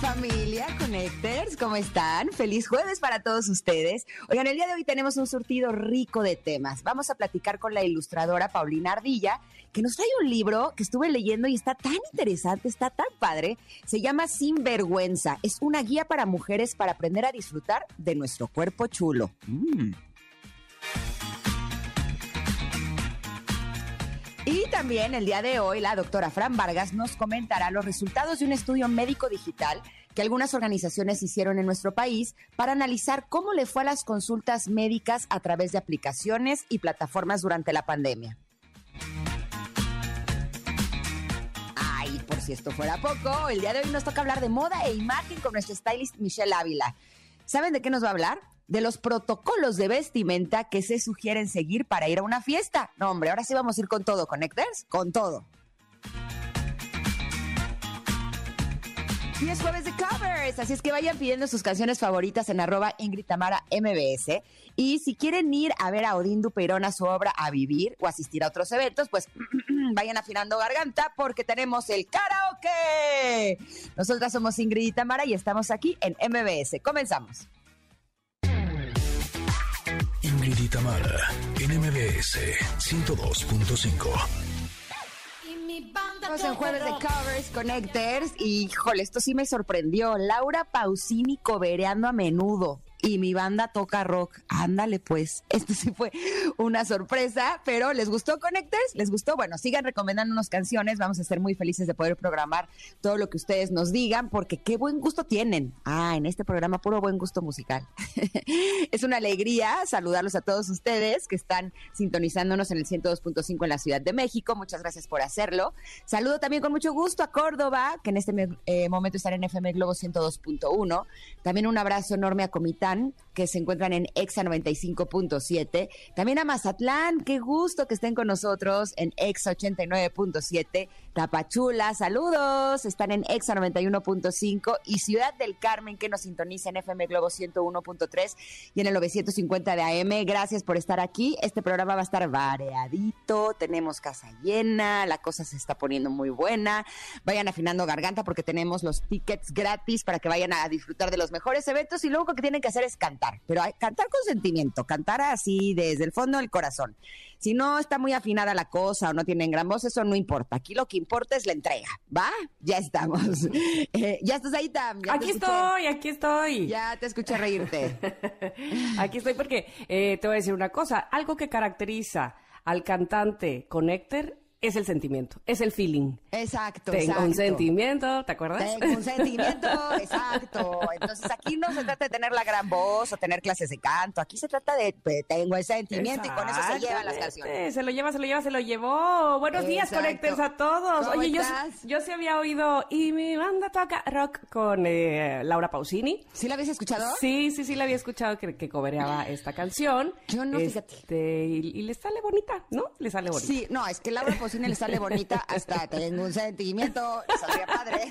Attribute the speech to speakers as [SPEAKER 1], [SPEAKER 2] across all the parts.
[SPEAKER 1] Familia Connectors, ¿cómo están? Feliz jueves para todos ustedes. Oigan, el día de hoy tenemos un surtido rico de temas. Vamos a platicar con la ilustradora Paulina Ardilla, que nos trae un libro que estuve leyendo y está tan interesante, está tan padre. Se llama Sin Vergüenza. Es una guía para mujeres para aprender a disfrutar de nuestro cuerpo chulo. Mm. Y también el día de hoy la doctora Fran Vargas nos comentará los resultados de un estudio médico digital que algunas organizaciones hicieron en nuestro país para analizar cómo le fue a las consultas médicas a través de aplicaciones y plataformas durante la pandemia. Ay, por si esto fuera poco, el día de hoy nos toca hablar de moda e imagen con nuestro stylist Michelle Ávila. ¿Saben de qué nos va a hablar? De los protocolos de vestimenta que se sugieren seguir para ir a una fiesta. No, hombre, ahora sí vamos a ir con todo, Connectors, con todo. Y es jueves de covers, así es que vayan pidiendo sus canciones favoritas en arroba Ingrid Tamara MBS. Y si quieren ir a ver a Odín Dupeirón a su obra A Vivir o asistir a otros eventos, pues vayan afinando garganta porque tenemos el karaoke. Nosotras somos Ingrid y Tamara y estamos aquí en MBS. Comenzamos.
[SPEAKER 2] Ingrid y Tamara, en MBS 102.5.
[SPEAKER 1] Estamos en jueves de Covers Connectors y, híjole, esto sí me sorprendió. Laura Pausini cobereando a menudo y mi banda toca rock. Ándale, pues. Esto sí fue una sorpresa, pero ¿les gustó Connectors? ¿Les gustó? Bueno, sigan recomendándonos canciones. Vamos a ser muy felices de poder programar todo lo que ustedes nos digan, porque qué buen gusto tienen. Ah, en este programa puro buen gusto musical. es una alegría saludarlos a todos ustedes que están sintonizándonos en el 102.5 en la Ciudad de México. Muchas gracias por hacerlo. Saludo también con mucho gusto a Córdoba, que en este eh, momento están en FM Globo 102.1. También un abrazo enorme a Comitán que se encuentran en EXA 95.7. También a Mazatlán, qué gusto que estén con nosotros en EXA 89.7. Tapachula, saludos, están en EXA 91.5 y Ciudad del Carmen que nos sintoniza en FM Globo 101.3 y en el 950 de AM. Gracias por estar aquí. Este programa va a estar variadito, tenemos casa llena, la cosa se está poniendo muy buena. Vayan afinando garganta porque tenemos los tickets gratis para que vayan a disfrutar de los mejores eventos y único que tienen que hacer es cantar, pero cantar con sentimiento, cantar así desde el fondo del corazón. Si no está muy afinada la cosa o no tienen gran voz, eso no importa. Aquí lo que importa es la entrega, ¿va? Ya estamos. Eh, ya estás ahí, Tam.
[SPEAKER 3] aquí estoy, aquí estoy.
[SPEAKER 1] Ya te escuché reírte.
[SPEAKER 3] aquí estoy porque eh, te voy a decir una cosa. Algo que caracteriza al cantante Connector es el sentimiento, es el feeling.
[SPEAKER 1] Exacto.
[SPEAKER 3] Tengo un sentimiento, ¿te acuerdas?
[SPEAKER 1] Tengo un sentimiento, exacto. Entonces aquí no se trata de tener la gran voz o tener clases de canto, aquí se trata de tengo el sentimiento y con eso se llevan las canciones.
[SPEAKER 3] Se lo lleva, se lo lleva, se lo llevó. Buenos días, Connectors a todos. Oye, yo, yo sí había oído y mi banda toca rock con eh, Laura Pausini.
[SPEAKER 1] ¿Sí la habías escuchado?
[SPEAKER 3] Sí, sí, sí la había escuchado que, que cobereaba esta canción.
[SPEAKER 1] Yo no,
[SPEAKER 3] fíjate. Este, y, y, le sale bonita, ¿no? Le sale bonita.
[SPEAKER 1] Sí, no, es que Laura Pausini le sale bonita hasta tengo un sentimiento, saldría padre.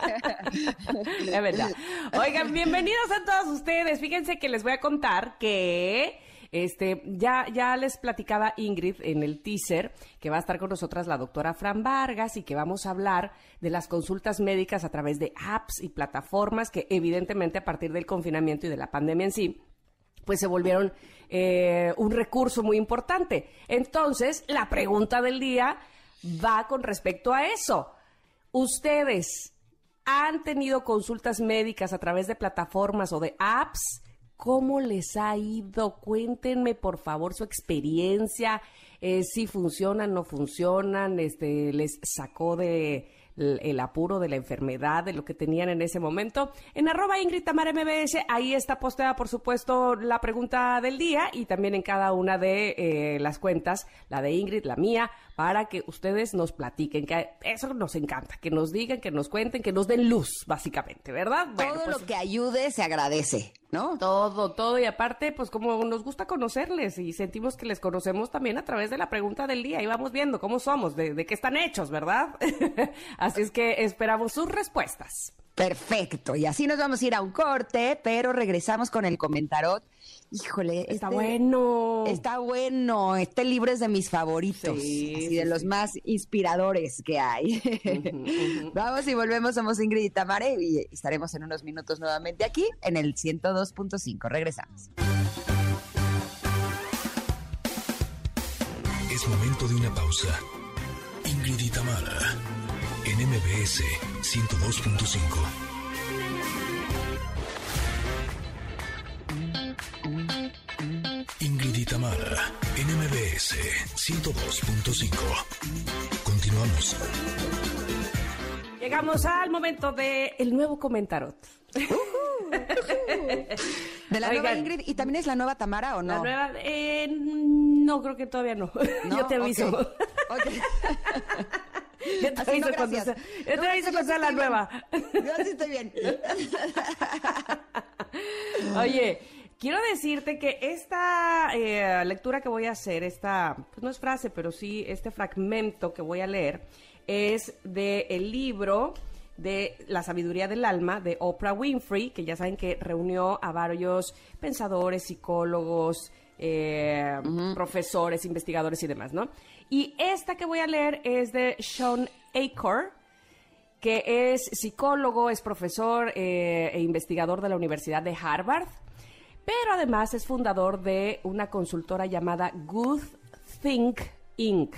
[SPEAKER 3] Es verdad. Oigan, bienvenidos a todos ustedes. Fíjense que les voy a contar que este, ya, ya les platicaba Ingrid en el teaser que va a estar con nosotras la doctora Fran Vargas y que vamos a hablar de las consultas médicas a través de apps y plataformas que evidentemente a partir del confinamiento y de la pandemia en sí, pues se volvieron eh, un recurso muy importante. Entonces, la pregunta del día va con respecto a eso. Ustedes han tenido consultas médicas a través de plataformas o de apps. ¿Cómo les ha ido? Cuéntenme, por favor, su experiencia, eh, si funcionan, no funcionan, este, les sacó de el apuro de la enfermedad, de lo que tenían en ese momento. En arroba Ingrid Tamara MBS, ahí está posteada, por supuesto, la pregunta del día y también en cada una de eh, las cuentas, la de Ingrid, la mía, para que ustedes nos platiquen, que eso nos encanta, que nos digan, que nos cuenten, que nos den luz, básicamente, ¿verdad?
[SPEAKER 1] Todo pues lo que ayude se agradece. ¿No?
[SPEAKER 3] Todo, todo. Y aparte, pues como nos gusta conocerles y sentimos que les conocemos también a través de la pregunta del día y vamos viendo cómo somos, de, de qué están hechos, ¿verdad? Así es que esperamos sus respuestas.
[SPEAKER 1] Perfecto. Y así nos vamos a ir a un corte, pero regresamos con el comentarot. Híjole,
[SPEAKER 3] está este bueno.
[SPEAKER 1] Está bueno. Este libro es de mis favoritos. y de los más inspiradores que hay. Vamos y volvemos. Somos Ingrid y Tamare y estaremos en unos minutos nuevamente aquí en el 102.5. Regresamos.
[SPEAKER 2] Es momento de una pausa. Ingrid y Tamara en MBS 102.5. Ingrid y Tamara en MBS 102.5. Continuamos.
[SPEAKER 3] Llegamos al momento del el nuevo comentarot.
[SPEAKER 1] de la nueva Ingrid, ¿y también es la nueva Tamara o no?
[SPEAKER 3] La nueva, eh, no, creo que todavía no. Yo te aviso. Okay. Yo te aviso cuando sea, yo te aviso cuando sea la nueva.
[SPEAKER 1] Yo sí estoy bien.
[SPEAKER 3] Oye, quiero decirte que esta eh, lectura que voy a hacer, esta, pues no es frase, pero sí este fragmento que voy a leer, es del el libro de La sabiduría del alma de Oprah Winfrey, que ya saben que reunió a varios pensadores, psicólogos, eh, profesores, investigadores y demás, ¿no? Y esta que voy a leer es de Sean Acor, que es psicólogo, es profesor eh, e investigador de la Universidad de Harvard, pero además es fundador de una consultora llamada Good Think Inc.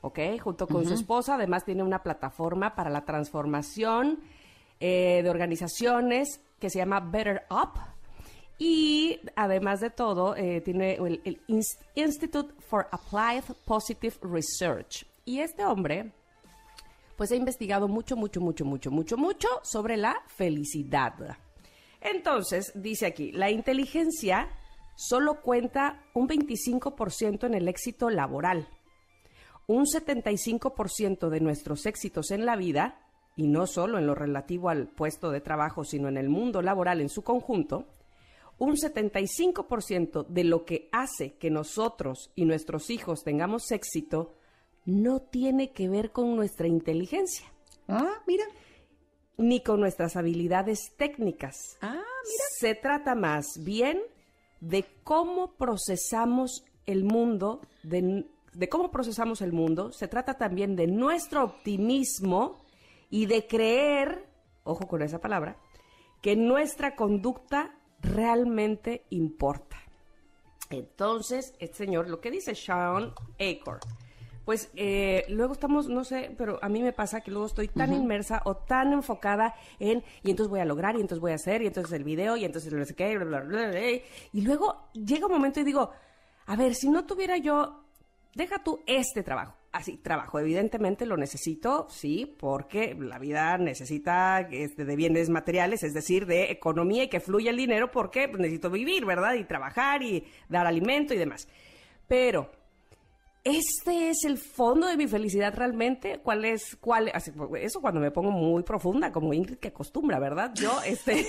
[SPEAKER 3] ¿Ok? Junto con su esposa, además tiene una plataforma para la transformación eh, de organizaciones que se llama Better Up y además de todo, eh, tiene el, Institute for Applied Positive Research. Y este hombre, pues ha investigado mucho, mucho, mucho, mucho, mucho, mucho sobre la felicidad. Entonces, dice aquí, la inteligencia solo cuenta un 25% en el éxito laboral. Un 75% de nuestros éxitos en la vida, y no solo en lo relativo al puesto de trabajo, sino en el mundo laboral en su conjunto, un 75% de lo que hace que nosotros y nuestros hijos tengamos éxito no tiene que ver con nuestra inteligencia.
[SPEAKER 1] Ah, mira.
[SPEAKER 3] Ni con nuestras habilidades técnicas.
[SPEAKER 1] Ah, mira.
[SPEAKER 3] Se trata más bien de cómo procesamos el mundo, de, de cómo procesamos el mundo. Se trata también de nuestro optimismo y de creer, ojo con esa palabra, que nuestra conducta realmente importa. Entonces, este señor, lo que dice Sean Acor, pues eh, luego estamos, no sé, pero a mí me pasa que luego estoy tan inmersa o tan enfocada en, y entonces voy a lograr, y entonces voy a hacer, y entonces el video, y entonces no sé qué, bla, bla, bla, y luego llega un momento y digo, a ver, si no tuviera yo, deja tú este trabajo, así, trabajo. Evidentemente lo necesito, sí, porque la vida necesita de bienes materiales, es decir, de economía y que fluya el dinero porque necesito vivir, ¿verdad? Y trabajar y dar alimento y demás. Pero este es el fondo de mi felicidad realmente. ¿Cuál es? ¿Cuál? eso cuando me pongo muy profunda, como Ingrid que acostumbra, ¿verdad? Yo, este,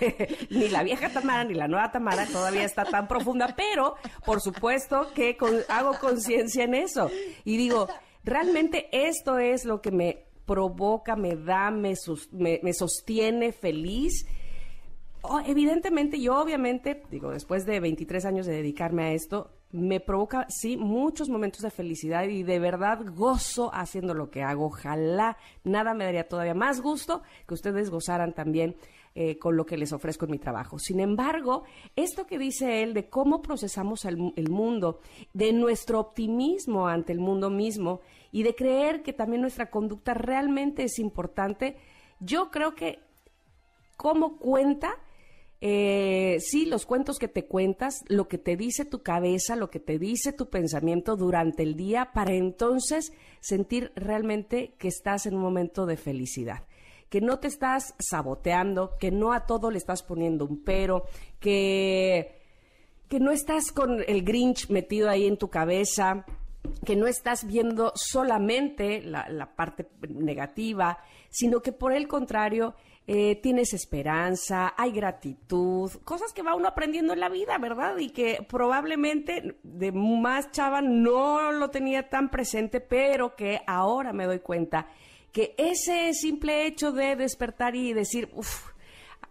[SPEAKER 3] ni la vieja Tamara ni la nueva Tamara todavía está tan profunda, pero por supuesto que hago conciencia en eso y digo, realmente esto es lo que me provoca, me da, me, me, sostiene feliz. Oh, evidentemente, yo obviamente, digo, después de 23 años de dedicarme a esto, me provoca, sí, muchos momentos de felicidad y de verdad gozo haciendo lo que hago. Ojalá nada me daría todavía más gusto que ustedes gozaran también eh, con lo que les ofrezco en mi trabajo. Sin embargo, esto que dice él de cómo procesamos el, el mundo, de nuestro optimismo ante el mundo mismo y de creer que también nuestra conducta realmente es importante, yo creo que cómo cuenta eh, sí, los cuentos que te cuentas, lo que te dice tu cabeza, lo que te dice tu pensamiento durante el día, para entonces sentir realmente que estás en un momento de felicidad. Que no te estás saboteando, que no a todo le estás poniendo un pero, que, que no estás con el Grinch metido ahí en tu cabeza, que no estás viendo solamente la, la parte negativa, sino que por el contrario eh, tienes esperanza, hay gratitud, cosas que va uno aprendiendo en la vida, ¿verdad? Y que probablemente de más chava no lo tenía tan presente, pero que ahora me doy cuenta que ese simple hecho de despertar y decir, uff,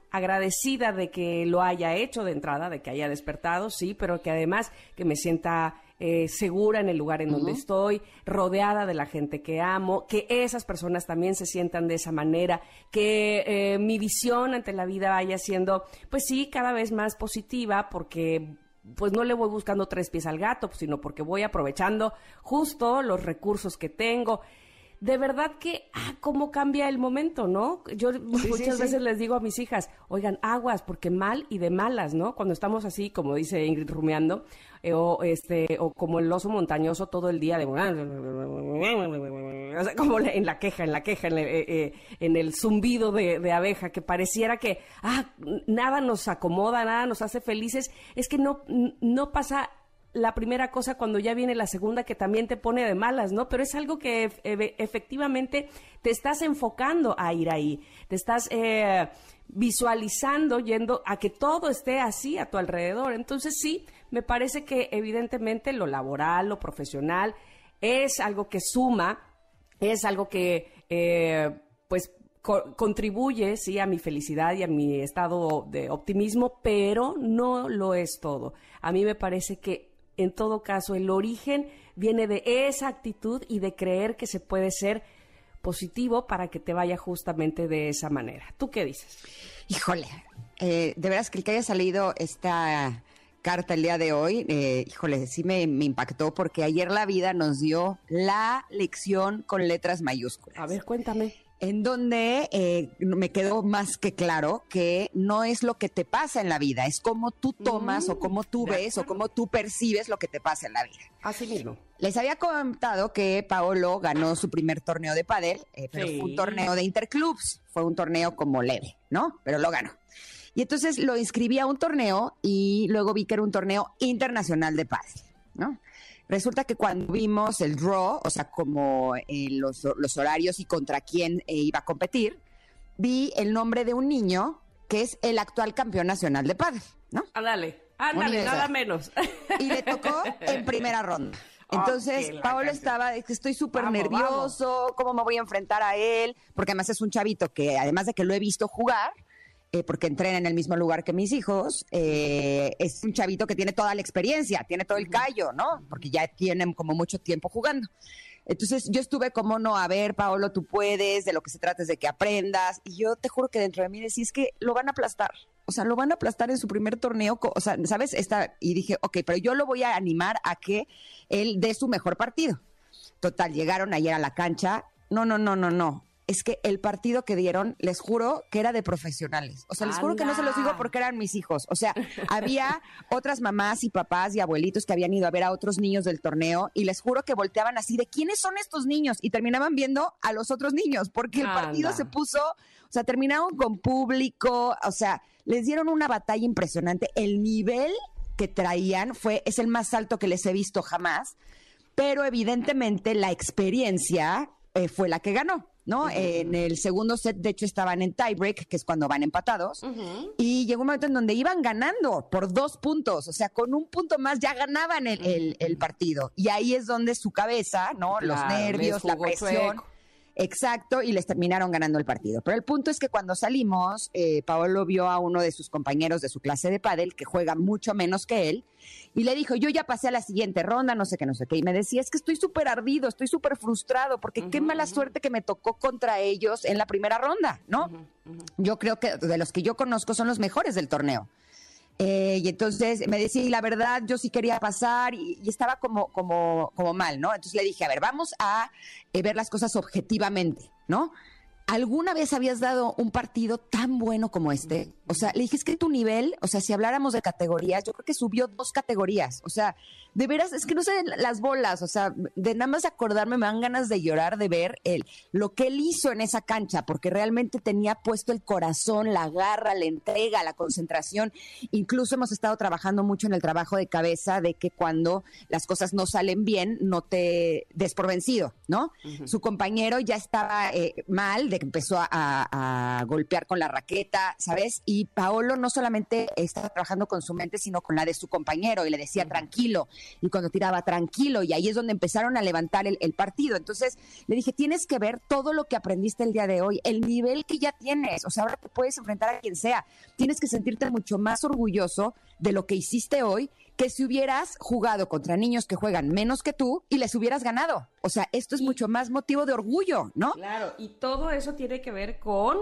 [SPEAKER 3] agradecida de que lo haya hecho de entrada, de que haya despertado, sí, pero que además que me sienta eh, segura en el lugar en donde estoy, rodeada de la gente que amo, que esas personas también se sientan de esa manera, que eh, mi visión ante la vida vaya siendo, pues sí, cada vez más positiva, porque pues no le voy buscando tres pies al gato, sino porque voy aprovechando justo los recursos que tengo de verdad que, ah, cómo cambia el momento, ¿no? Yo muchas veces les digo a mis hijas, oigan, aguas, porque mal y de malas, ¿no? Cuando estamos así, como dice Ingrid rumeando, eh, o este, o como el oso montañoso todo el día de, o sea, como en la queja, en la queja, en, eh, eh, el zumbido de, de, abeja, que pareciera que, ah, nada nos acomoda, nada nos hace felices, es que no, no pasa la primera cosa cuando ya viene la segunda que también te pone de malas, ¿no? Pero es algo que efectivamente te estás enfocando a ir ahí, te estás eh, visualizando yendo a que todo esté así a tu alrededor. Entonces sí, me parece que evidentemente lo laboral, lo profesional, es algo que suma, es algo que eh, pues contribuye, sí, a mi felicidad y a mi estado de optimismo, pero no lo es todo. A mí me parece que en todo caso, el origen viene de esa actitud y de creer que se puede ser positivo para que te vaya justamente de esa manera. ¿Tú qué dices?
[SPEAKER 1] Híjole, eh, de veras que el que haya salido esta carta el día de hoy, eh, híjole, sí me, me, impactó porque ayer la vida nos dio la lección con letras mayúsculas.
[SPEAKER 3] A ver, cuéntame
[SPEAKER 1] en donde eh, me quedó más que claro que no es lo que te pasa en la vida, es cómo tú tomas o mm, cómo tú ves o cómo tú percibes lo que te pasa en la vida.
[SPEAKER 3] Así mismo.
[SPEAKER 1] Les había contado que Paolo ganó su primer torneo de pádel, eh, pero fue un torneo de interclubs, fue un torneo como leve, ¿no? Pero lo ganó. Y entonces lo inscribí a un torneo y luego vi que era un torneo internacional de pádel, ¿no? Resulta que cuando vimos el draw, o sea, como eh, los, horarios y contra quién eh, iba a competir, vi el nombre de un niño que es el actual campeón nacional de padre, ¿no?
[SPEAKER 3] Ándale, ándale, nada menos.
[SPEAKER 1] Y le tocó en primera ronda. Entonces, Paolo estaba, estoy súper nervioso, ¿cómo me voy a enfrentar a él? Porque además es un chavito que, además de que lo he visto jugar, eh, porque entrena en el mismo lugar que mis hijos, eh, es un chavito que tiene toda la experiencia, tiene todo el callo, ¿no? Porque ya tienen como mucho tiempo jugando. Entonces yo estuve como no, a ver, Paolo, tú puedes, de lo que se trata es de que aprendas. Y yo te juro que dentro de mí decía, es que lo van a aplastar. O sea, lo van a aplastar en su primer torneo. O sea, ¿sabes? Esta, y dije, ok, pero yo lo voy a animar a que él dé su mejor partido. Total, llegaron ayer a la cancha. No, no, no, no, no es que el partido que dieron, les juro que era de profesionales. O sea, les juro que no se los digo porque eran mis hijos. O sea, había otras mamás y papás y abuelitos que habían ido a ver a otros niños del torneo y les juro que volteaban así de quiénes son estos niños y terminaban viendo a los otros niños porque el partido se puso, o sea, terminaron con público, o sea, les dieron una batalla impresionante. El nivel que traían fue es el más alto que les he visto jamás, pero evidentemente la experiencia eh, fue la que ganó. ¿No? En el segundo set, de hecho, estaban en tiebreak, que es cuando van empatados, y llegó un momento en donde iban ganando por dos puntos, o sea, con un punto más ya ganaban el, el, partido. Y ahí es donde su cabeza, ¿no? Los nervios, la presión. Exacto, y les terminaron ganando el partido. Pero el punto es que cuando salimos, eh, Paolo vio a uno de sus compañeros de su clase de pádel, que juega mucho menos que él, y le dijo, yo ya pasé a la siguiente ronda, no sé qué, no sé qué. Y me decía, es que estoy súper ardido, estoy súper frustrado, porque qué mala suerte que me tocó contra ellos en la primera ronda, ¿no? Yo creo que de los que yo conozco son los mejores del torneo. Eh, y entonces me decía, y la verdad, yo sí quería pasar y, estaba como, como, como mal, ¿no? Entonces le dije, a ver, vamos a eh, ver las cosas objetivamente, ¿no? ¿Alguna vez habías dado un partido tan bueno como este? O sea, le dije, es que tu nivel, o sea, si habláramos de categorías, yo creo que subió dos categorías. O sea, de veras, es que no sé las bolas, o sea, de nada más acordarme me dan ganas de llorar de ver el, lo que él hizo en esa cancha, porque realmente tenía puesto el corazón, la garra, la entrega, la concentración. Incluso hemos estado trabajando mucho en el trabajo de cabeza de que cuando las cosas no salen bien, no te des por vencido, ¿no? Su compañero ya estaba eh, mal, de le empezó a, golpear con la raqueta, ¿sabes? Y Paolo no solamente estaba trabajando con su mente, sino con la de su compañero y le decía tranquilo. Y cuando tiraba tranquilo, y ahí es donde empezaron a levantar el, el partido. Entonces le dije, tienes que ver todo lo que aprendiste el día de hoy, el nivel que ya tienes. O sea, ahora te puedes enfrentar a quien sea. Tienes que sentirte mucho más orgulloso de lo que hiciste hoy que si hubieras jugado contra niños que juegan menos que tú y les hubieras ganado. O sea, esto es mucho más motivo de orgullo, ¿no?
[SPEAKER 3] Claro, y todo eso tiene que ver con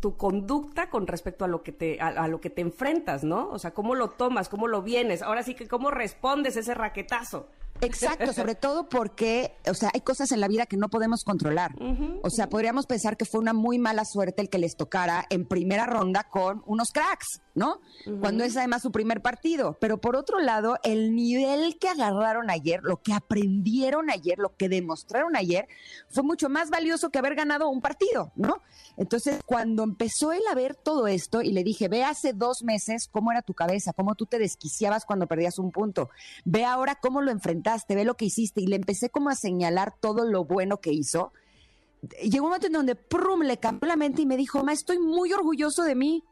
[SPEAKER 3] tu conducta con respecto a lo que te a, lo que te enfrentas, ¿no? O sea, cómo lo tomas, cómo lo vienes. Ahora sí que cómo respondes ese raquetazo.
[SPEAKER 1] Exacto, sobre todo porque, o sea, hay cosas en la vida que no podemos controlar. o sea, podríamos pensar que fue una muy mala suerte el que les tocara en primera ronda con unos cracks, ¿no? Cuando es además su primer partido. Pero por otro lado, el nivel que agarraron ayer, lo que aprendieron ayer, lo que demostraron ayer, fue mucho más valioso que haber ganado un partido, ¿no? Entonces, cuando empezó él a ver todo esto y le dije, ve hace dos meses cómo era tu cabeza, cómo tú te desquiciabas cuando perdías un punto, ve ahora cómo lo enfrentaste, ve lo que hiciste y le empecé como a señalar todo lo bueno que hizo. Llegó un momento en donde prum, le cambió la mente y me dijo, ma, estoy muy orgulloso de mí.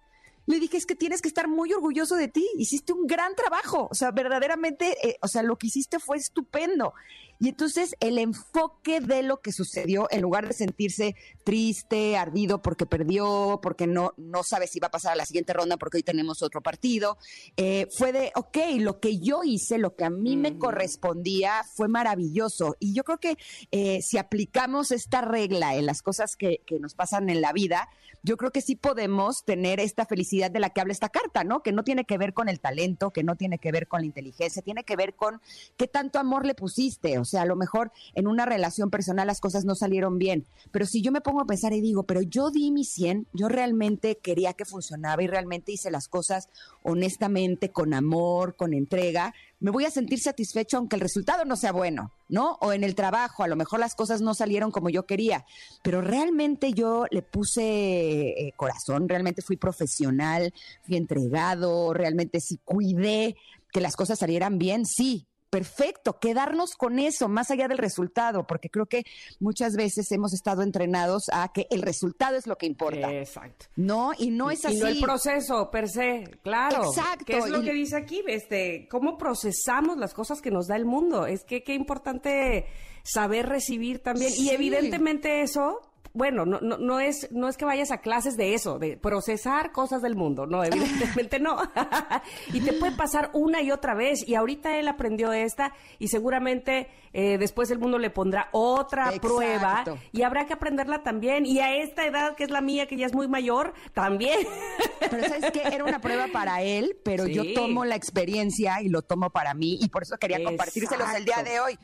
[SPEAKER 1] Le dije, es que tienes que estar muy orgulloso de ti, hiciste un gran trabajo, o sea, verdaderamente, eh, o sea, lo que hiciste fue estupendo. Y entonces el enfoque de lo que sucedió, en lugar de sentirse triste, ardido porque perdió, porque no, no sabe si va a pasar a la siguiente ronda porque hoy tenemos otro partido, eh, fue de, ok, lo que yo hice, lo que a mí me correspondía fue maravilloso. Y yo creo que eh, si aplicamos esta regla en las cosas que, que nos pasan en la vida, yo creo que sí podemos tener esta felicidad de la que habla esta carta, ¿no? Que no tiene que ver con el talento, que no tiene que ver con la inteligencia, tiene que ver con qué tanto amor le pusiste. O sea, a lo mejor en una relación personal las cosas no salieron bien, pero si yo me pongo a pensar y digo, pero yo di mi 100, yo realmente quería que funcionaba y realmente hice las cosas honestamente, con amor, con entrega, me voy a sentir satisfecho aunque el resultado no sea bueno, ¿no? O en el trabajo, a lo mejor las cosas no salieron como yo quería, pero realmente yo le puse eh, corazón, realmente fui profesional, fui entregado, realmente sí cuidé que las cosas salieran bien, sí, perfecto, quedarnos con eso, más allá del resultado, porque creo que muchas veces hemos estado entrenados a que el resultado es lo que importa.
[SPEAKER 3] Exacto.
[SPEAKER 1] No, y no es así.
[SPEAKER 3] Y no el proceso per se, claro. Exacto. ¿Qué es lo que dice aquí? Este, cómo procesamos las cosas que nos da el mundo. Es que qué importante saber recibir también. Y evidentemente eso bueno, no, no, no, es, no es que vayas a clases de eso, de procesar cosas del mundo, no, evidentemente no. y te puede pasar una y otra vez, y ahorita él aprendió esta, y seguramente eh, después el mundo le pondrá otra prueba, y habrá que aprenderla también, y a esta edad que es la mía, que ya es muy mayor, también.
[SPEAKER 1] pero sabes que era una prueba para él, pero yo tomo la experiencia y lo tomo para mí, y por eso quería compartírselos el día de hoy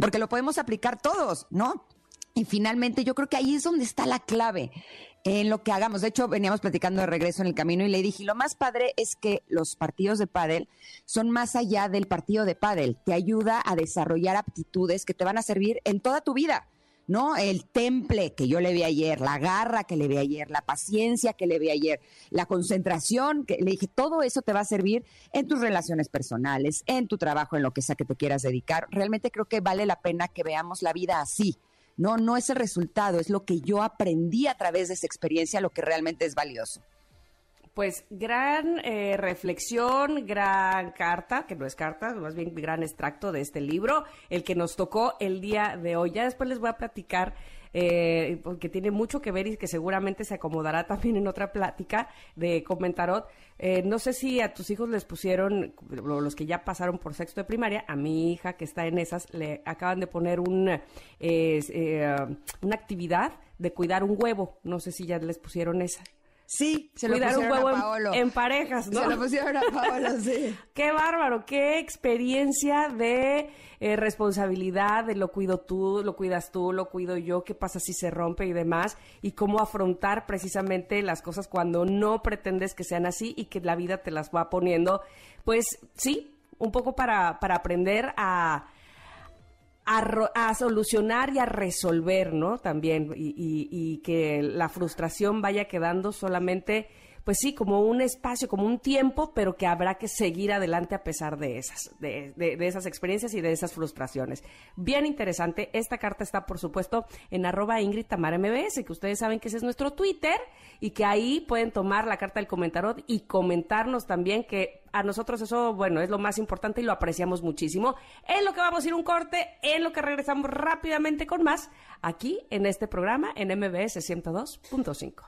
[SPEAKER 1] porque lo podemos aplicar todos, ¿no? Y finalmente yo creo que ahí es donde está la clave en lo que hagamos. De hecho, veníamos platicando de regreso en el camino y le dije, lo más padre es que los partidos de pádel son más allá del partido de pádel. Te ayuda a desarrollar aptitudes que te van a servir en toda tu vida. ¿no? El temple que yo le vi ayer, la garra que le vi ayer, la paciencia que le vi ayer, la concentración, que le dije, todo eso te va a servir en tus relaciones personales, en tu trabajo, en lo que sea que te quieras dedicar. Realmente creo que vale la pena que veamos la vida así, no, no es el resultado, es lo que yo aprendí a través de esa experiencia, lo que realmente es valioso.
[SPEAKER 3] Pues gran eh, reflexión, gran carta, que no es carta, más bien gran extracto de este libro, el que nos tocó el día de hoy. Ya después les voy a platicar eh, porque tiene mucho que ver y que seguramente se acomodará también en otra plática de Comentarot. Eh, no sé si a tus hijos les pusieron, los que ya pasaron por sexto de primaria, a mi hija que está en esas, le acaban de poner un, eh, una actividad de cuidar un huevo. No sé si ya les pusieron esa.
[SPEAKER 1] Sí, se lo pusieron un huevo.
[SPEAKER 3] En, parejas, ¿no?
[SPEAKER 1] Se lo pusieron a Paolo, sí.
[SPEAKER 3] qué bárbaro, qué experiencia de eh, responsabilidad, de lo cuido tú, lo cuidas tú, lo cuido yo, qué pasa si se rompe y demás, y cómo afrontar precisamente las cosas cuando no pretendes que sean así y que la vida te las va poniendo, pues sí, un poco para, para aprender a a, solucionar y a resolver, ¿no? También, y, y, que la frustración vaya quedando solamente pues sí, como un espacio, como un tiempo, pero que habrá que seguir adelante a pesar de esas, de, de, esas experiencias y de esas frustraciones. Bien interesante. Esta carta está, por supuesto, en arroba Ingrid Tamara MBS, que ustedes saben que ese es nuestro Twitter y que ahí pueden tomar la carta del comentarot y comentarnos también que a nosotros eso, bueno, es lo más importante y lo apreciamos muchísimo. En lo que vamos a ir un corte, en lo que regresamos rápidamente con más, aquí en este programa en MBS 102.5.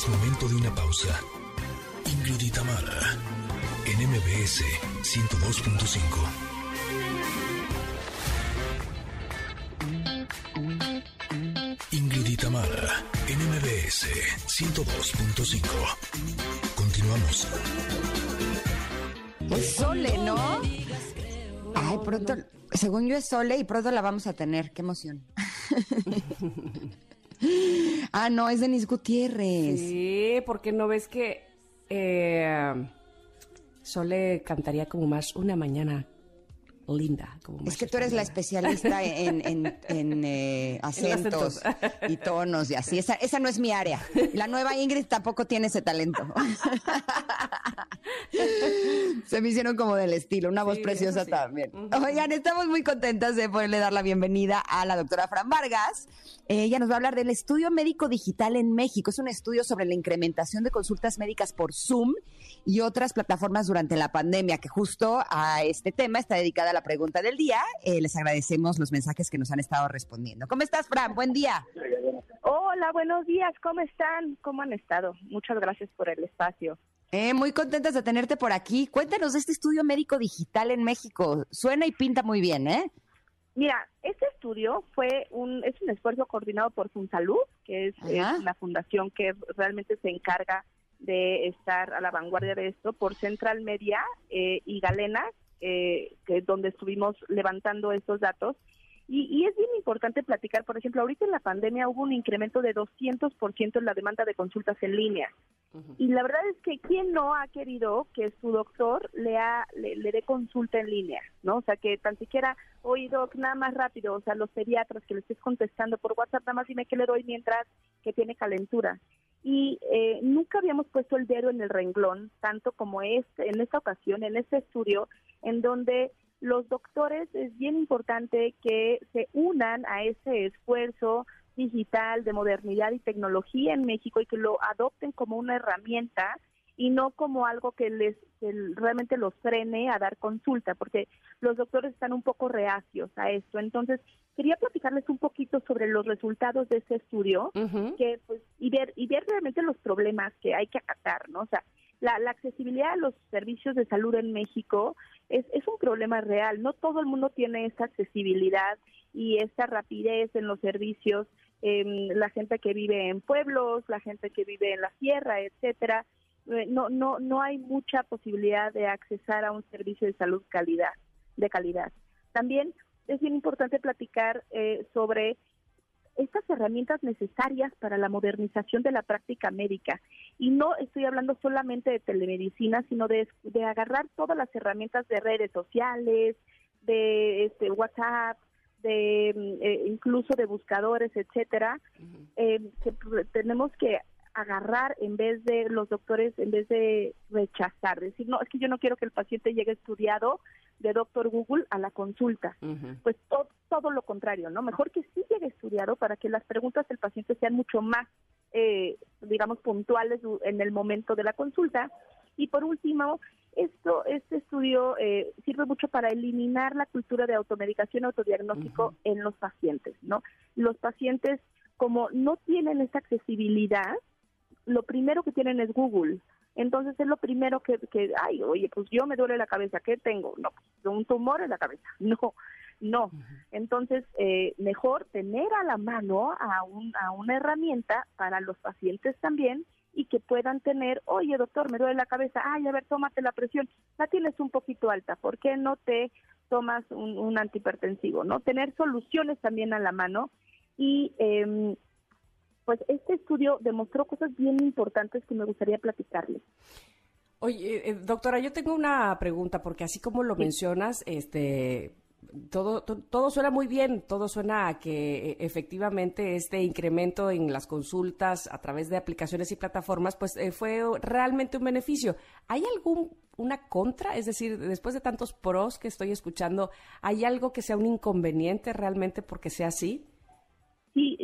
[SPEAKER 2] Es momento de una pausa. Ingrid y Tamara, en MBS 102.5. Ingrid y Tamara, en MBS 102.5. Continuamos.
[SPEAKER 1] Es Sole, ¿no? Ay, pronto, según yo es Sole y pronto la vamos a tener. Qué emoción. ah, no, es Denis Gutiérrez.
[SPEAKER 3] Sí, porque no ves que eh, Sole cantaría como más una mañana linda. Como
[SPEAKER 1] es que tú eres la especialista en, en, eh, acentos y tonos y así. Esa, esa no es mi área. La nueva Ingrid tampoco tiene ese talento. Se me hicieron como del estilo, una voz preciosa también. Oigan, estamos muy contentas de poderle dar la bienvenida a la doctora Fran Vargas. Ella nos va a hablar del estudio médico digital en México. Es un estudio sobre la incrementación de consultas médicas por Zoom y otras plataformas durante la pandemia, que justo a este tema está dedicada la pregunta del día. Eh, les agradecemos los mensajes que nos han estado respondiendo. ¿Cómo estás, Fran? Buen día.
[SPEAKER 4] Hola, buenos días. ¿Cómo están? ¿Cómo han estado? Muchas gracias por el espacio.
[SPEAKER 1] Eh, muy contentas de tenerte por aquí. Cuéntanos de este estudio médico digital en México. Suena y pinta muy bien, ¿eh?
[SPEAKER 4] Mira, este estudio fue un es un esfuerzo coordinado por FunSalud, que es, es una fundación que realmente se encarga de estar a la vanguardia de esto por Central Media eh, y Galena, eh, que donde estuvimos levantando estos datos. Y, es bien importante platicar, por ejemplo, ahorita en la pandemia hubo un incremento de 200% en la demanda de consultas en línea. Y la verdad es que ¿quién no ha querido que su doctor le, le, dé consulta en línea? ¿no? O sea, que tan siquiera, oye, doc, nada más rápido, o sea, los pediatras que le estés contestando por WhatsApp, nada más dime qué le doy mientras que tiene calentura y eh, nunca habíamos puesto el dedo en el renglón, tanto como este, en esta ocasión, en este estudio, en donde los doctores es bien importante que se unan a ese esfuerzo digital de modernidad y tecnología en México y que lo adopten como una herramienta y no como algo que les realmente los frene a dar consulta, porque los doctores están un poco reacios a esto. Entonces, quería platicarles un poquito sobre los resultados de este estudio, que pues y ver y ver realmente los problemas que hay que acatar, ¿no? O sea, la, accesibilidad a los servicios de salud en México es, es un problema real. No todo el mundo tiene esta accesibilidad y esta rapidez en los servicios. Eh, la gente que vive en pueblos, la gente que vive en la sierra, etcétera eh, no, no, no hay mucha posibilidad de accesar a un servicio de salud calidad, de calidad. También es bien importante platicar eh, sobre estas herramientas necesarias para la modernización de la práctica médica. Y no estoy hablando solamente de telemedicina, sino de, de agarrar todas las herramientas de redes sociales, de este, WhatsApp, de mm, eh, incluso de buscadores, etcétera, que tenemos que agarrar en vez de los doctores, en vez de rechazar, decir, no, es que yo no quiero que el paciente llegue estudiado de doctor Google a la consulta. Pues todo, todo lo contrario, ¿no? Mejor que sí llegue estudiado para que las preguntas del paciente sean mucho más, eh, digamos, puntuales en el momento de la consulta. Y por último, esto, este estudio eh, sirve mucho para eliminar la cultura de automedicación, autodiagnóstico en los pacientes, ¿no? Los pacientes, como no tienen esa accesibilidad, lo primero que tienen es Google. Entonces es lo primero que, que, ay, oye, pues yo me duele la cabeza, ¿qué tengo? No, pues un tumor en la cabeza. No, no. Entonces, eh, mejor tener a la mano a, un, a una herramienta para los pacientes también y que puedan tener, oye, doctor, me duele la cabeza, ay, a ver, tómate la presión, la tienes un poquito alta, ¿por qué no te tomas un, un antihipertensivo? ¿No? Tener soluciones también a la mano y eh, pues este estudio demostró cosas bien importantes que me gustaría platicarles.
[SPEAKER 3] Oye, eh, doctora, yo tengo una pregunta porque así como lo mencionas, este todo, todo suena muy bien, todo suena a que eh, efectivamente este incremento en las consultas a través de aplicaciones y plataformas, pues eh, fue realmente un beneficio. ¿Hay algún una contra? Es decir, después de tantos pros que estoy escuchando, ¿hay algo que sea un inconveniente realmente porque sea así?
[SPEAKER 4] Sí,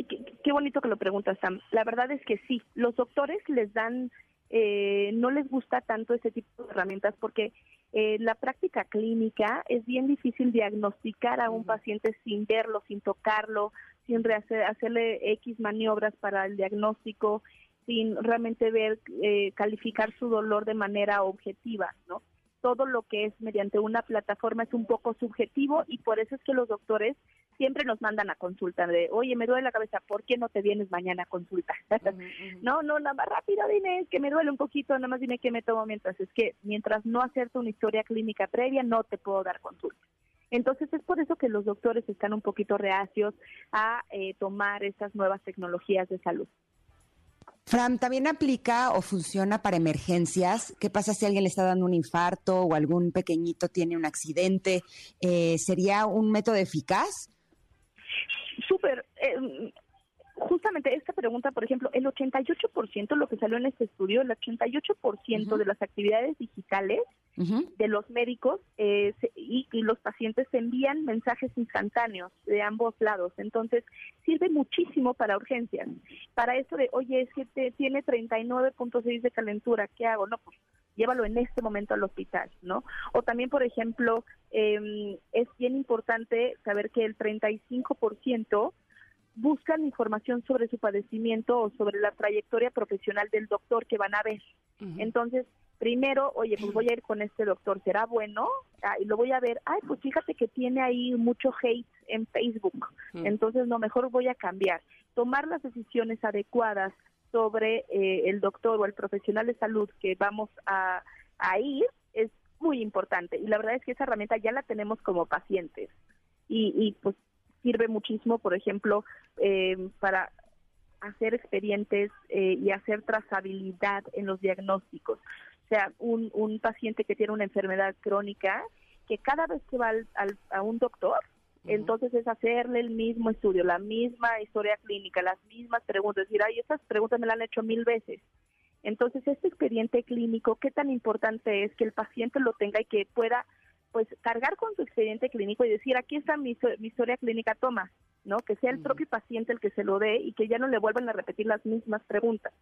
[SPEAKER 4] qué, bonito que lo preguntas, Sam. La verdad es que sí, los doctores les dan, eh, no les gusta tanto ese tipo de herramientas porque eh, la práctica clínica es bien difícil diagnosticar a un paciente sin verlo, sin tocarlo, sin hacerle X maniobras para el diagnóstico, sin realmente ver, eh, calificar su dolor de manera objetiva, ¿no? Todo lo que es mediante una plataforma es un poco subjetivo y por eso es que los doctores siempre nos mandan a consulta de, oye, me duele la cabeza, ¿por qué no te vienes mañana a consulta? no, no, nada más rápido dime que me duele un poquito, nada más dime qué me tomo mientras. Es que mientras no hacerte una historia clínica previa, no te puedo dar consulta. Entonces es por eso que los doctores están un poquito reacios a eh, tomar estas nuevas tecnologías de salud.
[SPEAKER 1] Fran, ¿también aplica o funciona para emergencias? ¿Qué pasa si alguien le está dando un infarto o algún pequeñito tiene un accidente? Eh, ¿Sería un método eficaz?
[SPEAKER 4] Súper. Eh, justamente esta pregunta, por ejemplo, el 88%, lo que salió en este estudio, el 88% de las actividades digitales de los médicos eh, y, los pacientes envían mensajes instantáneos de ambos lados. Entonces, sirve muchísimo para urgencias. Para eso de, oye, es que te, tiene 39.6 de calentura, ¿qué hago? No, pues llévalo en este momento al hospital, ¿no? O también, por ejemplo, eh, es bien importante saber que el 35% buscan información sobre su padecimiento o sobre la trayectoria profesional del doctor que van a ver. Entonces, primero, oye, pues voy a ir con este doctor, ¿será bueno? Ah, y lo voy a ver, ay, pues fíjate que tiene ahí mucho hate en Facebook, entonces no, mejor voy a cambiar. Tomar las decisiones adecuadas sobre eh, el doctor o el profesional de salud que vamos a, a ir es muy importante. Y la verdad es que esa herramienta ya la tenemos como pacientes. Y, y pues sirve muchísimo, por ejemplo, eh, para hacer expedientes eh, y hacer trazabilidad en los diagnósticos. O sea, un, un paciente que tiene una enfermedad crónica, que cada vez que va al, a un doctor, entonces es hacerle el mismo estudio, la misma historia clínica, las mismas preguntas, decir, ay, esas preguntas me las han hecho mil veces. Entonces, este expediente clínico, ¿qué tan importante es que el paciente lo tenga y que pueda pues cargar con su expediente clínico y decir, aquí está mi, historia clínica, toma, ¿no? Que sea el propio paciente el que se lo dé y que ya no le vuelvan a repetir las mismas preguntas.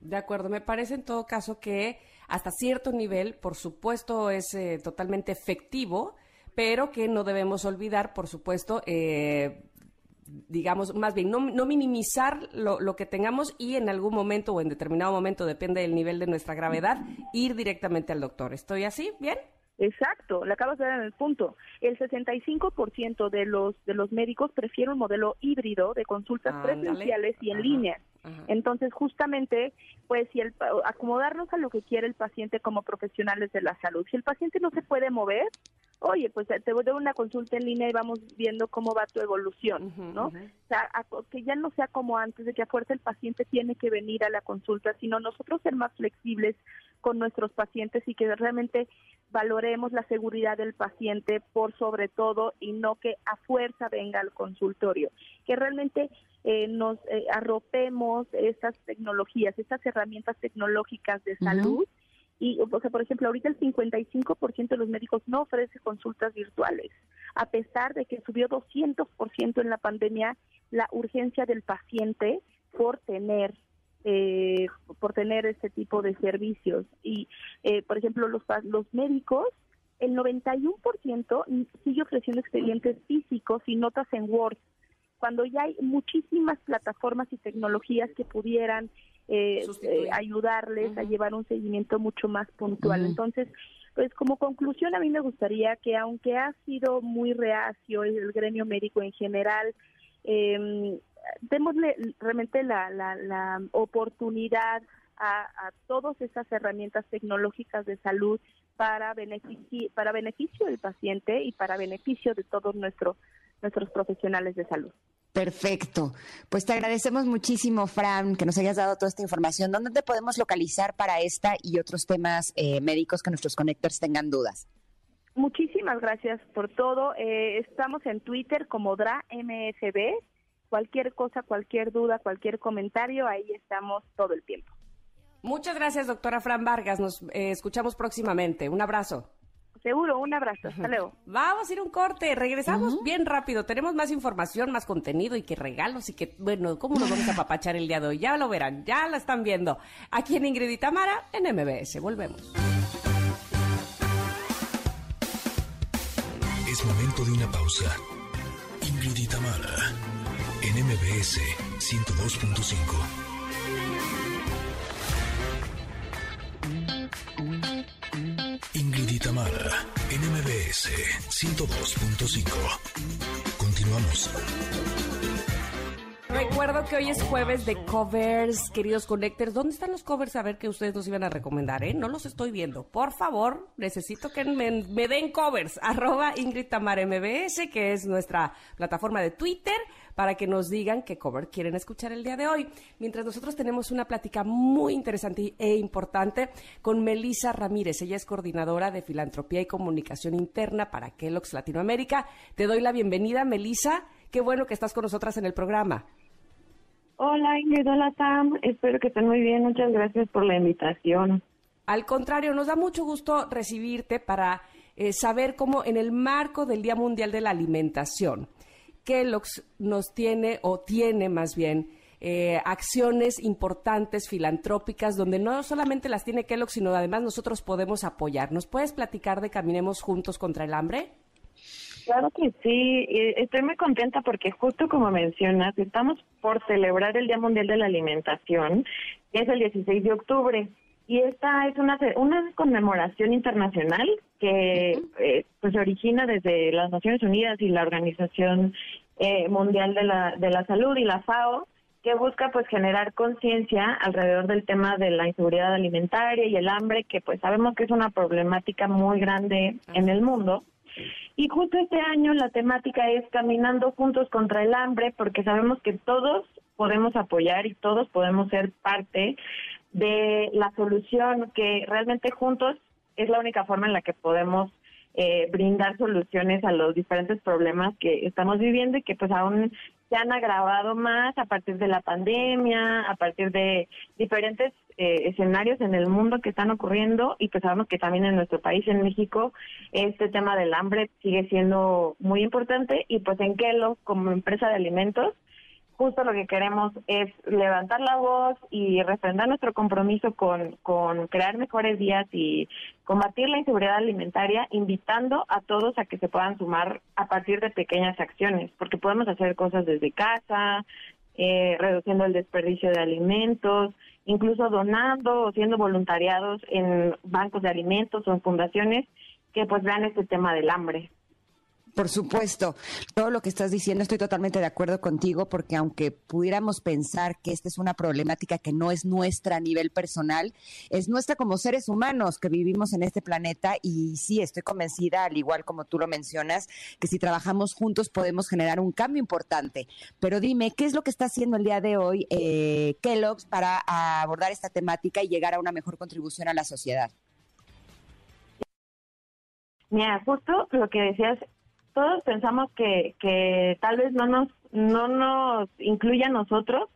[SPEAKER 3] De acuerdo, me parece en todo caso que hasta cierto nivel, por supuesto, es eh, totalmente efectivo, pero que no debemos olvidar, por supuesto, eh, digamos, más bien, no, no minimizar lo, lo, que tengamos y en algún momento o en determinado momento, depende del nivel de nuestra gravedad, ir directamente al doctor. ¿Estoy así? ¿Bien?
[SPEAKER 4] Exacto, le acabas de dar en el punto. El 65% de los de los médicos prefieren un modelo híbrido de consultas presenciales y en línea. Entonces, justamente, pues, si el, acomodarnos a lo que quiere el paciente como profesionales de la salud. Si el paciente no se puede mover, oye, pues te voy a dar una consulta en línea y vamos viendo cómo va tu evolución, ¿no? O sea, que ya no sea como antes, de que a fuerza el paciente tiene que venir a la consulta, sino nosotros ser más flexibles con nuestros pacientes y que realmente valoremos la seguridad del paciente por sobre todo y no que a fuerza venga al consultorio, que realmente eh, nos eh, arropemos estas tecnologías, estas herramientas tecnológicas de salud. Y, o sea, por ejemplo, ahorita el 55% de los médicos no ofrece consultas virtuales, a pesar de que subió 200% en la pandemia la urgencia del paciente por tener eh, por tener este tipo de servicios. Y, eh, por ejemplo, los, los médicos, el 91% sigue ofreciendo expedientes físicos y notas en Word, cuando ya hay muchísimas plataformas y tecnologías que pudieran eh, eh ayudarles a llevar un seguimiento mucho más puntual. Entonces, pues como conclusión a mí me gustaría que aunque ha sido muy reacio el gremio médico en general, eh, démosle realmente la, la, oportunidad a, a, todas esas herramientas tecnológicas de salud para beneficio, para beneficio del paciente y para beneficio de todos nuestros nuestros profesionales de salud.
[SPEAKER 1] Perfecto. Pues te agradecemos muchísimo, Fran, que nos hayas dado toda esta información. ¿Dónde te podemos localizar para esta y otros temas eh, médicos que nuestros conectores tengan dudas?
[SPEAKER 4] Muchísimas gracias por todo. Eh, estamos en Twitter como DraMSB. Cualquier cosa, cualquier duda, cualquier comentario, ahí estamos todo el tiempo.
[SPEAKER 3] Muchas gracias, doctora Fran Vargas. Nos eh, escuchamos próximamente. Un abrazo.
[SPEAKER 4] Seguro, un abrazo. Hasta luego.
[SPEAKER 3] Vamos a ir un corte. Regresamos bien rápido. Tenemos más información, más contenido y que regalos y que, bueno, ¿cómo nos vamos a papachar el día de hoy? Ya lo verán, ya la están viendo. Aquí en Ingrid y Tamara, en MBS. Volvemos.
[SPEAKER 2] Es momento de una pausa. Ingrid y Tamara, en MBS 102.5. NMBS 102.5. Continuamos.
[SPEAKER 3] Recuerdo que hoy es jueves de covers, queridos connectors. ¿Dónde están los covers? A ver que ustedes nos iban a recomendar, ¿eh? No los estoy viendo. Por favor, necesito que me, den covers. Arroba Ingrid Tamara MBS, que es nuestra plataforma de Twitter para que nos digan qué cover quieren escuchar el día de hoy. Mientras nosotros tenemos una plática muy interesante e importante con Melisa Ramírez. Ella es coordinadora de filantropía y comunicación interna para Kellogg's Latinoamérica. Te doy la bienvenida, Melisa. Qué bueno que estás con nosotras en el programa.
[SPEAKER 5] Hola Ingrid, hola Tam, espero que estén muy bien, muchas gracias por la invitación.
[SPEAKER 3] Al contrario, nos da mucho gusto recibirte para eh, saber cómo en el marco del Día Mundial de la Alimentación, Kellogg's nos tiene, o tiene más bien, eh, acciones importantes, filantrópicas, donde no solamente las tiene Kellogg, sino además nosotros podemos apoyar. ¿Nos puedes platicar de Caminemos Juntos contra el Hambre?
[SPEAKER 5] Claro que sí, estoy muy contenta porque justo como mencionas, estamos por celebrar el Día Mundial de la Alimentación, que es el 16 de octubre. Y esta es una, una conmemoración internacional que eh, pues se origina desde las Naciones Unidas y la Organización eh, Mundial de la, de la Salud y la FAO, que busca pues generar conciencia alrededor del tema de la inseguridad alimentaria y el hambre, que pues sabemos que es una problemática muy grande en el mundo. Y justo este año la temática es caminando juntos contra el hambre, porque sabemos que todos podemos apoyar y todos podemos ser parte de la solución, que realmente juntos es la única forma en la que podemos eh, brindar soluciones a los diferentes problemas que estamos viviendo y que pues aún se han agravado más a partir de la pandemia, a partir de diferentes eh, escenarios en el mundo que están ocurriendo y pues sabemos que también en nuestro país, en México, este tema del hambre sigue siendo muy importante y pues en Kelo, como empresa de alimentos, justo lo que queremos es levantar la voz y refrendar nuestro compromiso con, con crear mejores días y combatir la inseguridad alimentaria, invitando a todos a que se puedan sumar a partir de pequeñas acciones, porque podemos hacer cosas desde casa, eh, reduciendo el desperdicio de alimentos, incluso donando o siendo voluntariados en bancos de alimentos o en fundaciones que pues vean este tema del hambre.
[SPEAKER 1] Por supuesto, todo lo que estás diciendo estoy totalmente de acuerdo contigo porque aunque pudiéramos pensar que esta es una problemática que no es nuestra a nivel personal, es nuestra como seres humanos que vivimos en este planeta y sí, estoy convencida, al igual como tú lo mencionas, que si trabajamos juntos podemos generar un cambio importante. Pero dime, ¿qué es lo que está haciendo el día de hoy eh, Kellogg's para abordar esta temática y llegar a una mejor contribución a la sociedad?
[SPEAKER 5] Mira, justo lo que decías todos pensamos que, que tal vez no nos, no nos incluya a nosotros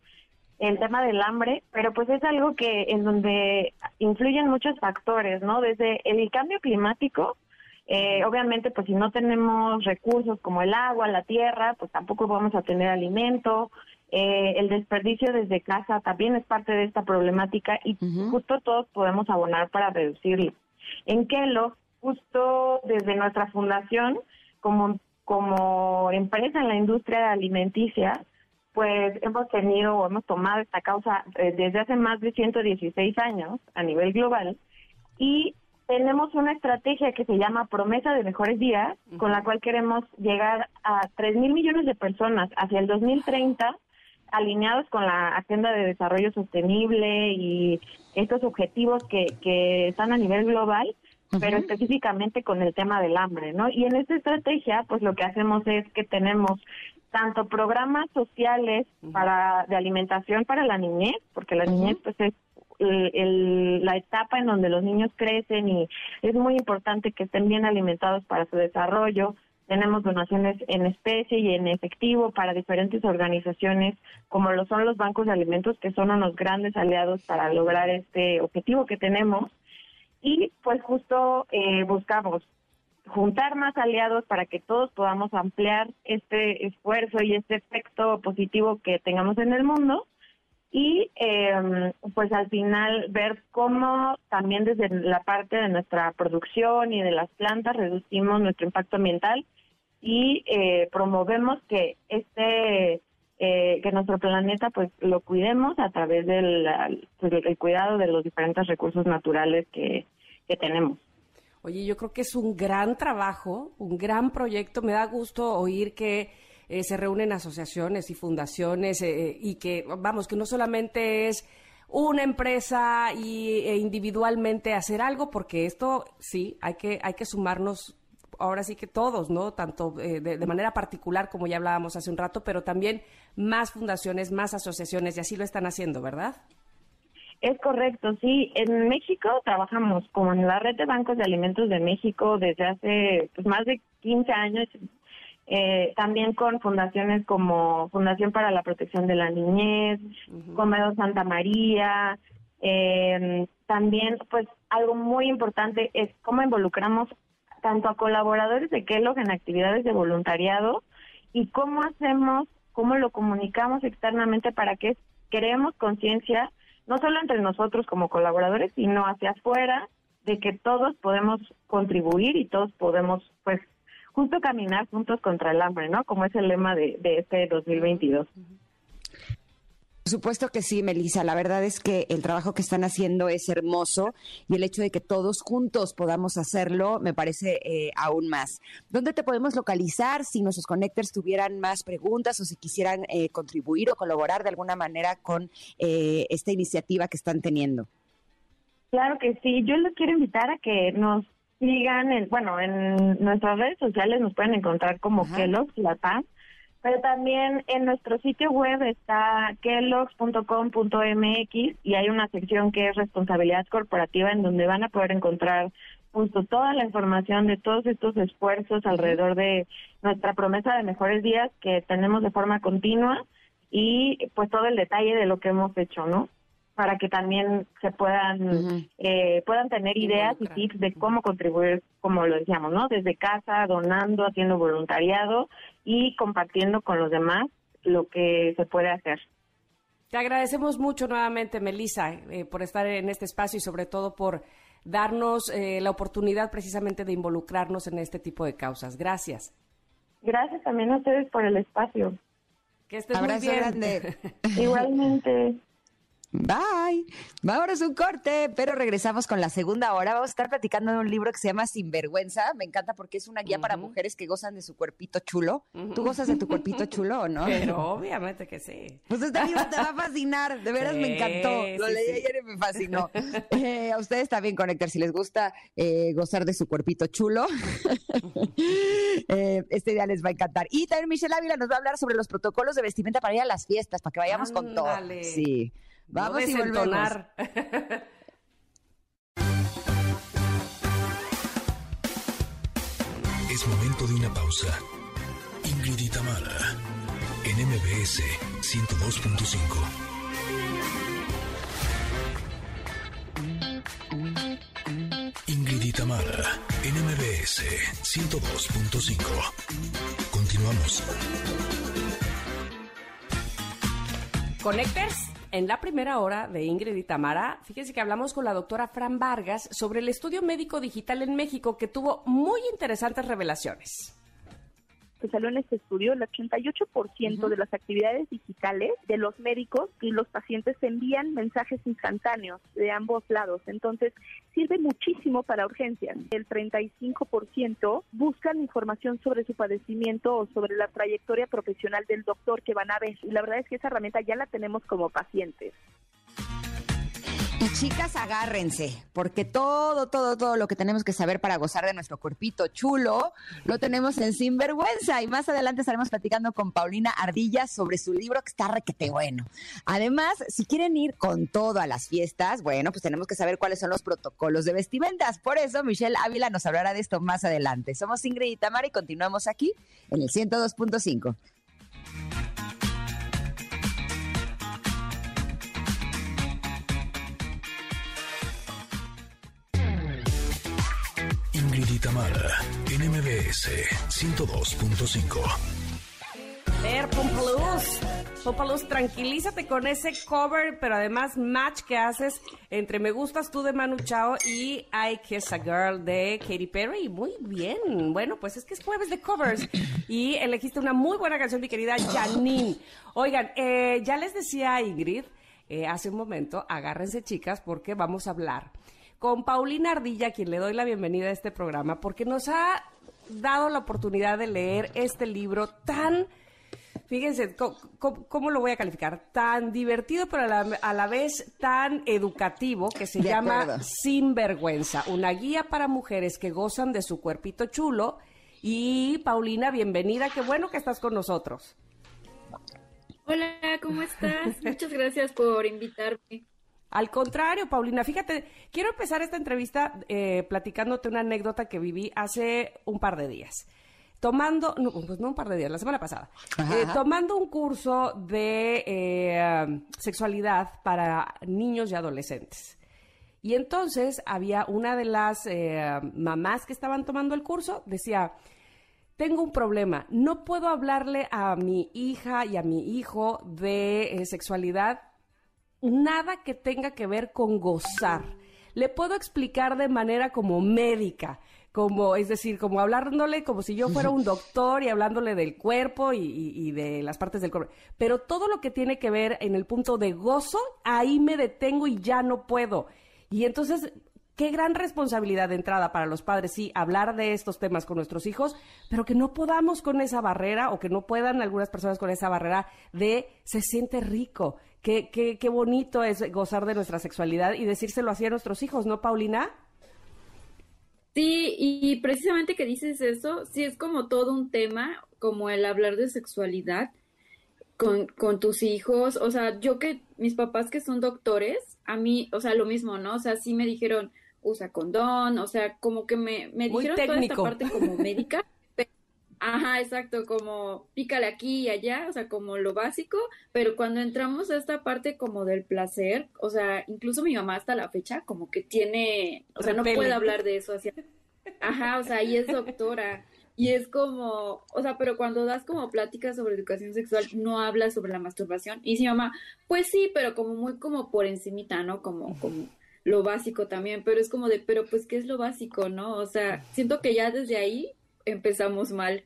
[SPEAKER 5] el tema del hambre, pero pues es algo que en donde influyen muchos factores, ¿no? Desde el cambio climático, eh, obviamente pues si no tenemos recursos como el agua, la tierra, pues tampoco vamos a tener alimento, eh, el desperdicio desde casa también es parte de esta problemática y justo todos podemos abonar para reducirlo. En Kelo, justo desde nuestra fundación, como, como empresa en la industria alimenticia, pues hemos tenido o hemos tomado esta causa eh, desde hace más de 116 años a nivel global y tenemos una estrategia que se llama Promesa de Mejores Días, con la cual queremos llegar a 3 mil millones de personas hacia el 2030 alineados con la Agenda de Desarrollo Sostenible y estos objetivos que, que están a nivel global pero específicamente con el tema del hambre, ¿no? Y en esta estrategia, pues lo que hacemos es que tenemos tanto programas sociales para de alimentación para la niñez, porque la niñez pues es la etapa en donde los niños crecen y es muy importante que estén bien alimentados para su desarrollo. Tenemos donaciones en especie y en efectivo para diferentes organizaciones, como lo son los bancos de alimentos, que son unos grandes aliados para lograr este objetivo que tenemos. Y pues justo eh, buscamos juntar más aliados para que todos podamos ampliar este esfuerzo y este efecto positivo que tengamos en el mundo y eh, pues al final ver cómo también desde la parte de nuestra producción y de las plantas reducimos nuestro impacto ambiental y eh, promovemos que este eh, que nuestro planeta pues lo cuidemos a través del, pues, del cuidado de los diferentes recursos naturales que, tenemos.
[SPEAKER 3] Oye, yo creo que es un gran trabajo, un gran proyecto. Me da gusto oír que eh, se reúnen asociaciones y fundaciones eh, y que, vamos, que no solamente es una empresa y, e individualmente hacer algo, porque esto sí, hay que, hay que sumarnos ahora sí que todos, ¿no? Tanto eh, de, de, manera particular, como ya hablábamos hace un rato, pero también más fundaciones, más asociaciones, y así lo están haciendo, ¿verdad?
[SPEAKER 5] Es correcto, sí. En México trabajamos con la red de bancos de alimentos de México desde hace pues, más de 15 años. Eh, también con fundaciones como Fundación para la Protección de la Niñez, Comedor Santa María. Eh, también, pues, algo muy importante es cómo involucramos tanto a colaboradores de Kellogg en actividades de voluntariado y cómo hacemos, cómo lo comunicamos externamente para que creemos conciencia no solo entre nosotros como colaboradores, sino hacia afuera, de que todos podemos contribuir y todos podemos, pues, justo caminar juntos contra el hambre, ¿no? Como es el lema de, de este 2022.
[SPEAKER 1] Por supuesto que sí, Melissa. La verdad es que el trabajo que están haciendo es hermoso y el hecho de que todos juntos podamos hacerlo me parece eh, aún más. ¿Dónde te podemos localizar si nuestros connectors tuvieran más preguntas o si quisieran eh, contribuir o colaborar de alguna manera con eh, esta iniciativa que están teniendo?
[SPEAKER 5] Claro que sí. Yo les quiero invitar a que nos sigan, en, bueno, en nuestras redes sociales nos pueden encontrar como Kellogg's La Paz pero también en nuestro sitio web está kellogg's.com.mx y hay una sección que es responsabilidad corporativa en donde van a poder encontrar justo toda la información de todos estos esfuerzos alrededor de nuestra promesa de mejores días que tenemos de forma continua y pues todo el detalle de lo que hemos hecho, ¿no? Para que también se puedan eh, puedan tener ideas y tips de cómo contribuir, como lo decíamos, ¿no? Desde casa, donando, haciendo voluntariado y compartiendo con los demás lo que se puede hacer.
[SPEAKER 3] Te agradecemos mucho nuevamente, Melissa, eh, por estar en este espacio y sobre todo por darnos eh, la oportunidad precisamente de involucrarnos en este tipo de causas. Gracias.
[SPEAKER 5] Gracias también a ustedes por el espacio.
[SPEAKER 3] Que estés muy bien.
[SPEAKER 1] grande.
[SPEAKER 5] Igualmente.
[SPEAKER 1] Bye. Vámonos un corte, pero regresamos con la segunda hora. Vamos a estar platicando de un libro que se llama Sinvergüenza. Me encanta porque es una guía para mujeres que gozan de su cuerpito chulo. ¿Tú gozas de tu cuerpito chulo o no?
[SPEAKER 3] Pero obviamente que sí.
[SPEAKER 1] Pues este libro te va a fascinar. De veras me encantó. Lo leí ayer y me fascinó. Eh, a ustedes también, Conectar, si les gusta eh, gozar de su cuerpito chulo, eh, este día les va a encantar. Y también Michelle Ávila nos va a hablar sobre los protocolos de vestimenta para ir a las fiestas, para que vayamos con todo. Sí. Vamos
[SPEAKER 3] y
[SPEAKER 1] volvemos.
[SPEAKER 2] Es momento de una pausa. Ingrid y Tamara, en MBS 102.5. Ingrid y Tamara, en MBS 102.5. Continuamos.
[SPEAKER 3] Connectors en la primera hora de Ingrid y Tamara, fíjense que hablamos con la doctora Fran Vargas sobre el estudio médico digital en México que tuvo muy interesantes revelaciones
[SPEAKER 4] que salió en este estudio, el 88% de las actividades digitales de los médicos y los pacientes envían mensajes instantáneos de ambos lados. Entonces, sirve muchísimo para urgencias. El 35% buscan información sobre su padecimiento o sobre la trayectoria profesional del doctor que van a ver. Y la verdad es que esa herramienta ya la tenemos como pacientes.
[SPEAKER 1] Y chicas, agárrense, porque todo, todo, todo lo que tenemos que saber para gozar de nuestro cuerpito chulo, lo tenemos en Sinvergüenza. Y más adelante estaremos platicando con Paulina Ardilla sobre su libro que está requete bueno. Además, si quieren ir con todo a las fiestas, bueno, pues tenemos que saber cuáles son los protocolos de vestimentas. Por eso, Michelle Ávila nos hablará de esto más adelante. Somos Ingrid y Tamara y continuamos aquí en el 102.5.
[SPEAKER 2] NMBS 102.5.
[SPEAKER 3] ver, Pompaluz. Pompaluz, tranquilízate con ese cover, pero además match que haces entre Me Gustas Tú de Manu Chao y I Kiss a Girl de Katy Perry. Muy bien. Bueno, pues es que es jueves de covers y elegiste una muy buena canción, mi querida Janine. Oigan, eh, ya les decía Ingrid eh, hace un momento, agárrense chicas porque vamos a hablar con Paulina Ardilla, a quien le doy la bienvenida a este programa, porque nos ha dado la oportunidad de leer este libro tan, fíjense, ¿cómo, lo voy a calificar? Tan divertido, pero a la, vez tan educativo, que se llama Sinvergüenza, una guía para mujeres que gozan de su cuerpito chulo. Y Paulina, bienvenida, qué bueno que estás con nosotros.
[SPEAKER 6] Hola, ¿cómo estás? Muchas gracias por invitarme.
[SPEAKER 3] Al contrario, Paulina, fíjate, quiero empezar esta entrevista eh, platicándote una anécdota que viví hace un par de días. Tomando, no, pues no un par de días, la semana pasada, eh, tomando un curso de eh, sexualidad para niños y adolescentes. Y entonces había una de las mamás que estaban tomando el curso, decía, tengo un problema, no puedo hablarle a mi hija y a mi hijo de sexualidad nada que tenga que ver con gozar. Le puedo explicar de manera como médica, como, es decir, como hablándole como si yo fuera un doctor y hablándole del cuerpo y, de las partes del cuerpo. Pero todo lo que tiene que ver en el punto de gozo, ahí me detengo y ya no puedo. Y entonces qué gran responsabilidad de entrada para los padres, sí, hablar de estos temas con nuestros hijos, pero que no podamos con esa barrera o que no puedan algunas personas con esa barrera de se siente rico, Qué, qué, qué bonito es gozar de nuestra sexualidad y decírselo así a nuestros hijos, ¿no, Paulina?
[SPEAKER 6] Sí, y precisamente que dices eso, sí es como todo un tema, como el hablar de sexualidad con, con tus hijos. O sea, yo que mis papás que son doctores, a mí, o sea, lo mismo, ¿no? O sea, sí me dijeron, usa condón, o sea, como que me, me dijeron toda esta parte como médica. Ajá, exacto, como pícale aquí y allá, o sea, como lo básico, pero cuando entramos a esta parte como del placer, o sea, incluso mi mamá hasta la fecha como que tiene, o sea, no puede hablar de eso así. Ajá, o sea, y es doctora. Y es como, o sea, pero cuando das como pláticas sobre educación sexual, no hablas sobre la masturbación. Y mi mamá, pues sí, pero como muy como por encimita, ¿no? Como, como lo básico también, pero es como de, pero pues, ¿qué es lo básico, no? O sea, siento que ya desde ahí empezamos mal.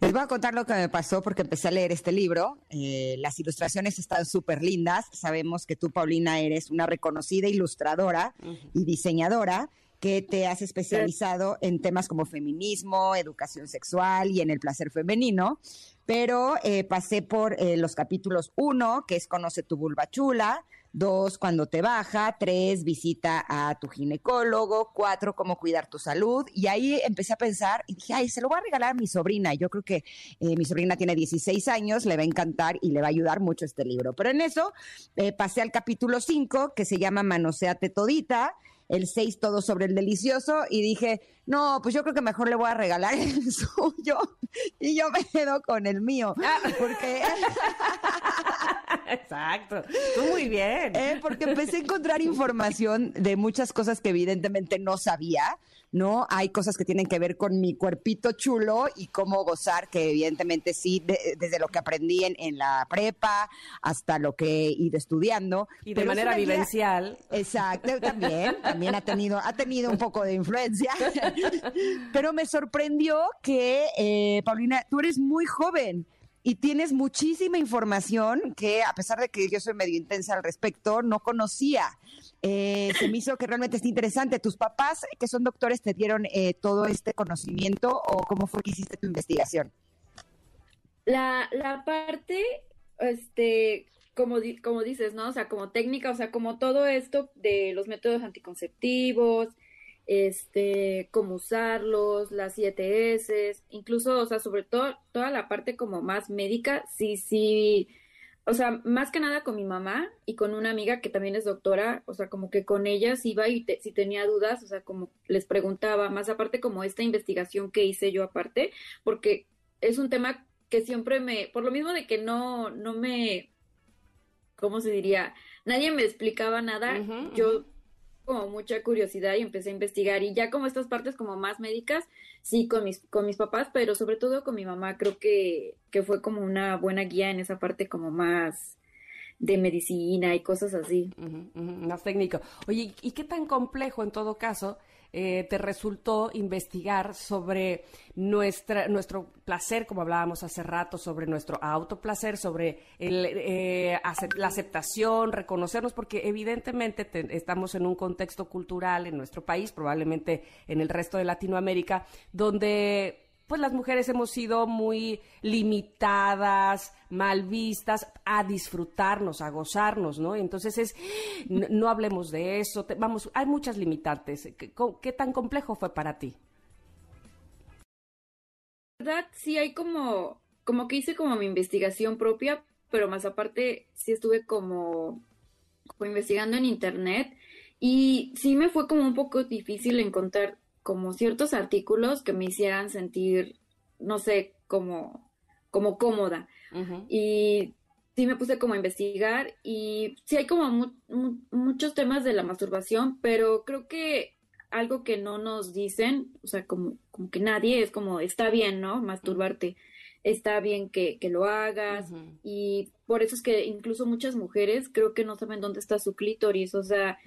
[SPEAKER 1] Les voy a contar lo que me pasó porque empecé a leer este libro. Eh, las ilustraciones están súper lindas. Sabemos que tú, Paulina, eres una reconocida ilustradora y diseñadora que te has especializado en temas como feminismo, educación sexual y en el placer femenino. Pero eh, pasé por eh, los capítulos 1, que es Conoce tu vulva chula, Dos, cuando te baja. Tres, visita a tu ginecólogo. Cuatro, cómo cuidar tu salud. Y ahí empecé a pensar y dije, ay, se lo voy a regalar a mi sobrina. Yo creo que eh, mi sobrina tiene 16 años, le va a encantar y le va a ayudar mucho este libro. Pero en eso eh, pasé al capítulo 5, que se llama Manoseate Todita el 6 todo sobre el delicioso y dije, no, pues yo creo que mejor le voy a regalar el suyo y yo me quedo con el mío. Ah. Porque...
[SPEAKER 3] Exacto, tú muy bien.
[SPEAKER 1] Eh, porque empecé a encontrar información de muchas cosas que evidentemente no sabía ¿no? Hay cosas que tienen que ver con mi cuerpito chulo y cómo gozar, que evidentemente sí, desde lo que aprendí en, la prepa hasta lo que he ido estudiando.
[SPEAKER 3] Y de manera vivencial.
[SPEAKER 1] exacto, también, también ha tenido, ha tenido un poco de influencia. Pero me sorprendió que, eh, Paulina, tú eres muy joven y tienes muchísima información que, a pesar de que yo soy medio intensa al respecto, no conocía. Eh, se me hizo que realmente es interesante. ¿Tus papás, que son doctores, te dieron eh, todo este conocimiento o cómo fue que hiciste tu investigación?
[SPEAKER 6] La, la parte, este, como, como dices, ¿no? O sea, como técnica, o sea, como todo esto de los métodos anticonceptivos, este, cómo usarlos, las 7S, incluso, o sea, sobre todo toda la parte como más médica, sí, sí, o sea, más que nada con mi mamá y con una amiga que también es doctora, o sea, como que con ellas iba y si tenía dudas, o sea, como les preguntaba, más aparte como esta investigación que hice yo aparte, porque es un tema que siempre me, por lo mismo de que no, no me, ¿cómo se diría? Nadie me explicaba nada, yo como mucha curiosidad y empecé a investigar y ya como estas partes como más médicas, sí, con mis, con mis papás, pero sobre todo con mi mamá, creo que, que fue como una buena guía en esa parte como más de medicina y cosas así.
[SPEAKER 3] más técnico. Oye, ¿y qué tan complejo en todo caso eh, te resultó investigar sobre nuestra, nuestro placer, como hablábamos hace rato, sobre nuestro autoplacer, sobre eh, la aceptación, reconocernos, porque evidentemente estamos en un contexto cultural en nuestro país, probablemente en el resto de Latinoamérica, donde pues las mujeres hemos sido muy limitadas, mal vistas a disfrutarnos, a gozarnos, ¿no? Entonces es, no, hablemos de eso, vamos, hay muchas limitantes. ¿Qué, tan complejo fue para ti?
[SPEAKER 6] verdad, sí hay como, como que hice como mi investigación propia, pero más aparte sí estuve como, como investigando en internet y sí me fue como un poco difícil encontrar como ciertos artículos que me hicieran sentir, no sé, como, como cómoda. Y sí me puse como a investigar y sí hay como muchos temas de la masturbación, pero creo que algo que no nos dicen, o sea, como, como que nadie es como, está bien, ¿no? Masturbarte está bien que, que lo hagas y por eso es que incluso muchas mujeres creo que no saben dónde está su clítoris, o sea,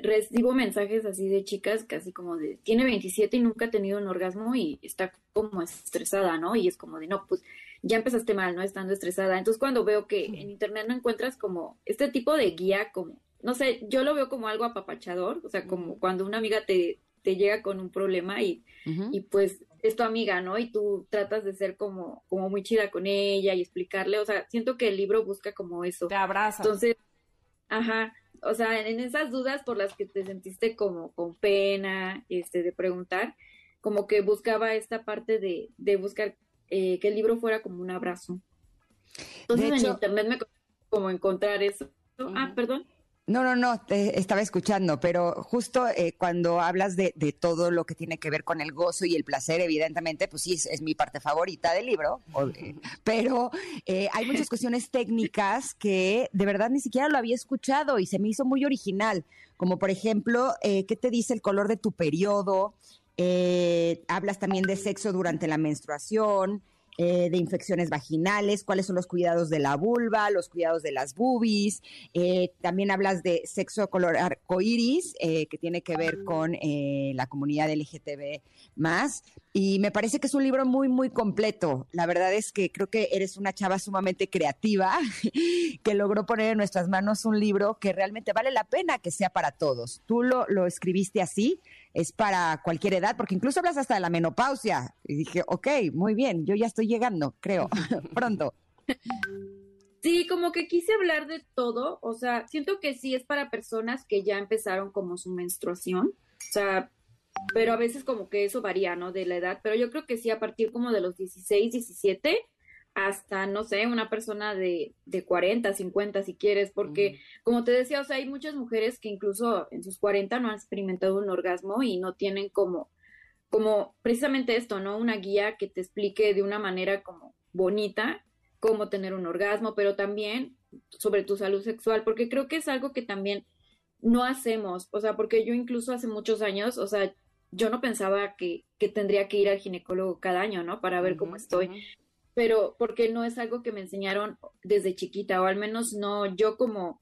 [SPEAKER 6] recibo mensajes así de chicas casi como de, tiene 27 y nunca ha tenido un orgasmo y está como estresada, ¿no? Y es como de, no, pues ya empezaste mal, ¿no? Estando estresada. Entonces cuando veo que en internet no encuentras como este tipo de guía, como, no sé, yo lo veo como algo apapachador, o sea, como cuando una amiga te, te llega con un problema y, y pues es tu amiga, ¿no? Y tú tratas de ser como, como muy chida con ella y explicarle, o sea, siento que el libro busca como eso.
[SPEAKER 3] Te abraza.
[SPEAKER 6] Entonces, ajá, o sea, en esas dudas por las que te sentiste como con pena, este, de preguntar, como que buscaba esta parte de, de buscar eh, que el libro fuera como un abrazo. Entonces en internet me como encontrar eso. Ah, perdón.
[SPEAKER 1] No, no, no, te estaba escuchando, pero justo eh, cuando hablas de, todo lo que tiene que ver con el gozo y el placer, evidentemente, pues sí, es, mi parte favorita del libro, pero eh, hay muchas cuestiones técnicas que de verdad ni siquiera lo había escuchado y se me hizo muy original, como por ejemplo, eh, ¿qué te dice el color de tu periodo? hablas también de sexo durante la menstruación, eh, de infecciones vaginales, cuáles son los cuidados de la vulva, los cuidados de las boobies. Eh, también hablas de sexo color arcoíris, eh, que tiene que ver con la comunidad LGTB más. Y me parece que es un libro muy, muy completo. La verdad es que creo que eres una chava sumamente creativa que logró poner en nuestras manos un libro que realmente vale la pena que sea para todos. Tú lo, lo escribiste así es para cualquier edad, porque incluso hablas hasta de la menopausia. Y dije, ok, muy bien, yo ya estoy llegando, creo, pronto.
[SPEAKER 6] Sí, como que quise hablar de todo, o sea, siento que sí es para personas que ya empezaron como su menstruación, o sea, pero a veces como que eso varía, ¿no? De la edad, pero yo creo que sí a partir como de los 16, 17 hasta, no sé, una persona de, de 40, 50 si quieres, porque como te decía, o sea, hay muchas mujeres que incluso en sus 40 no han experimentado un orgasmo y no tienen como, como precisamente esto, ¿no? Una guía que te explique de una manera como bonita cómo tener un orgasmo, pero también sobre tu salud sexual, porque creo que es algo que también no hacemos, o sea, porque yo incluso hace muchos años, o sea, yo no pensaba que, que tendría que ir al ginecólogo cada año, ¿no? Para ver cómo estoy pero porque no es algo que me enseñaron desde chiquita, o al menos no yo como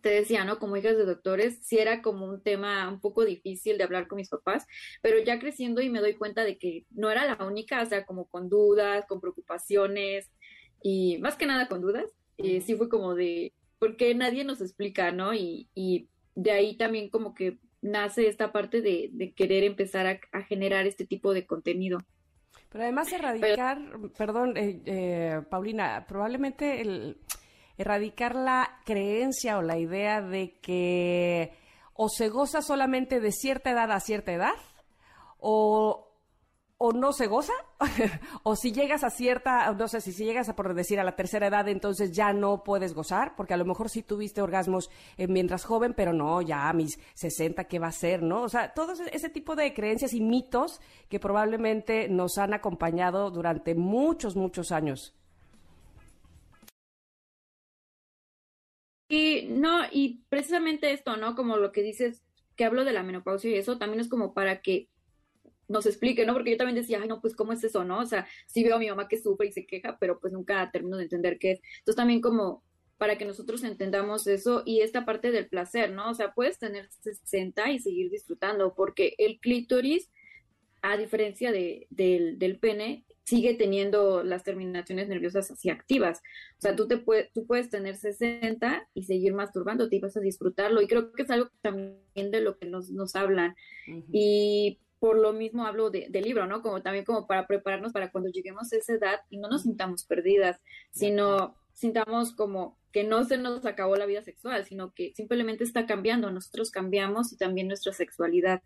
[SPEAKER 6] te decía, ¿no? Como hijas de doctores, sí era como un tema un poco difícil de hablar con mis papás, pero ya creciendo y me doy cuenta de que no era la única, o sea, como con dudas, con preocupaciones y más que nada con dudas, eh, sí fue como de, porque nadie nos explica, ¿no? Y, y de ahí también como que nace esta parte de, querer empezar a generar este tipo de contenido.
[SPEAKER 3] Pero además erradicar, perdón, eh, eh, Paulina, probablemente el, erradicar la creencia o la idea de que o se goza solamente de cierta edad a cierta edad, o, o no se goza, o si llegas a cierta, no sé, si, si llegas a por decir a la tercera edad, entonces ya no puedes gozar, porque a lo mejor sí tuviste orgasmos eh, mientras joven, pero no, ya a mis 60, ¿qué va a ser, no? O sea, todo ese tipo de creencias y mitos que probablemente nos han acompañado durante muchos, muchos años.
[SPEAKER 6] Y no, y precisamente esto, ¿no? Como lo que dices, que hablo de la menopausia y eso, también es como para que nos explique, ¿no? Porque yo también decía, ay, no, pues, ¿cómo es eso, no? O sea, sí veo a mi mamá que sufre y se queja, pero pues nunca termino de entender qué es. Entonces, también como para que nosotros entendamos eso y esta parte del placer, ¿no? O sea, puedes tener 60 y seguir disfrutando, porque el clítoris, a diferencia de, del, del pene, sigue teniendo las terminaciones nerviosas así activas. O sea, tú, te puede, tú puedes tener 60 y seguir masturbándote y vas a disfrutarlo. Y creo que es algo también de lo que nos, nos hablan. Y por lo mismo hablo de, libro, ¿no? Como también como para prepararnos para cuando lleguemos a esa edad y no nos sintamos perdidas, sino sintamos como que no se nos acabó la vida sexual, sino que simplemente está cambiando, nosotros cambiamos y también nuestra sexualidad.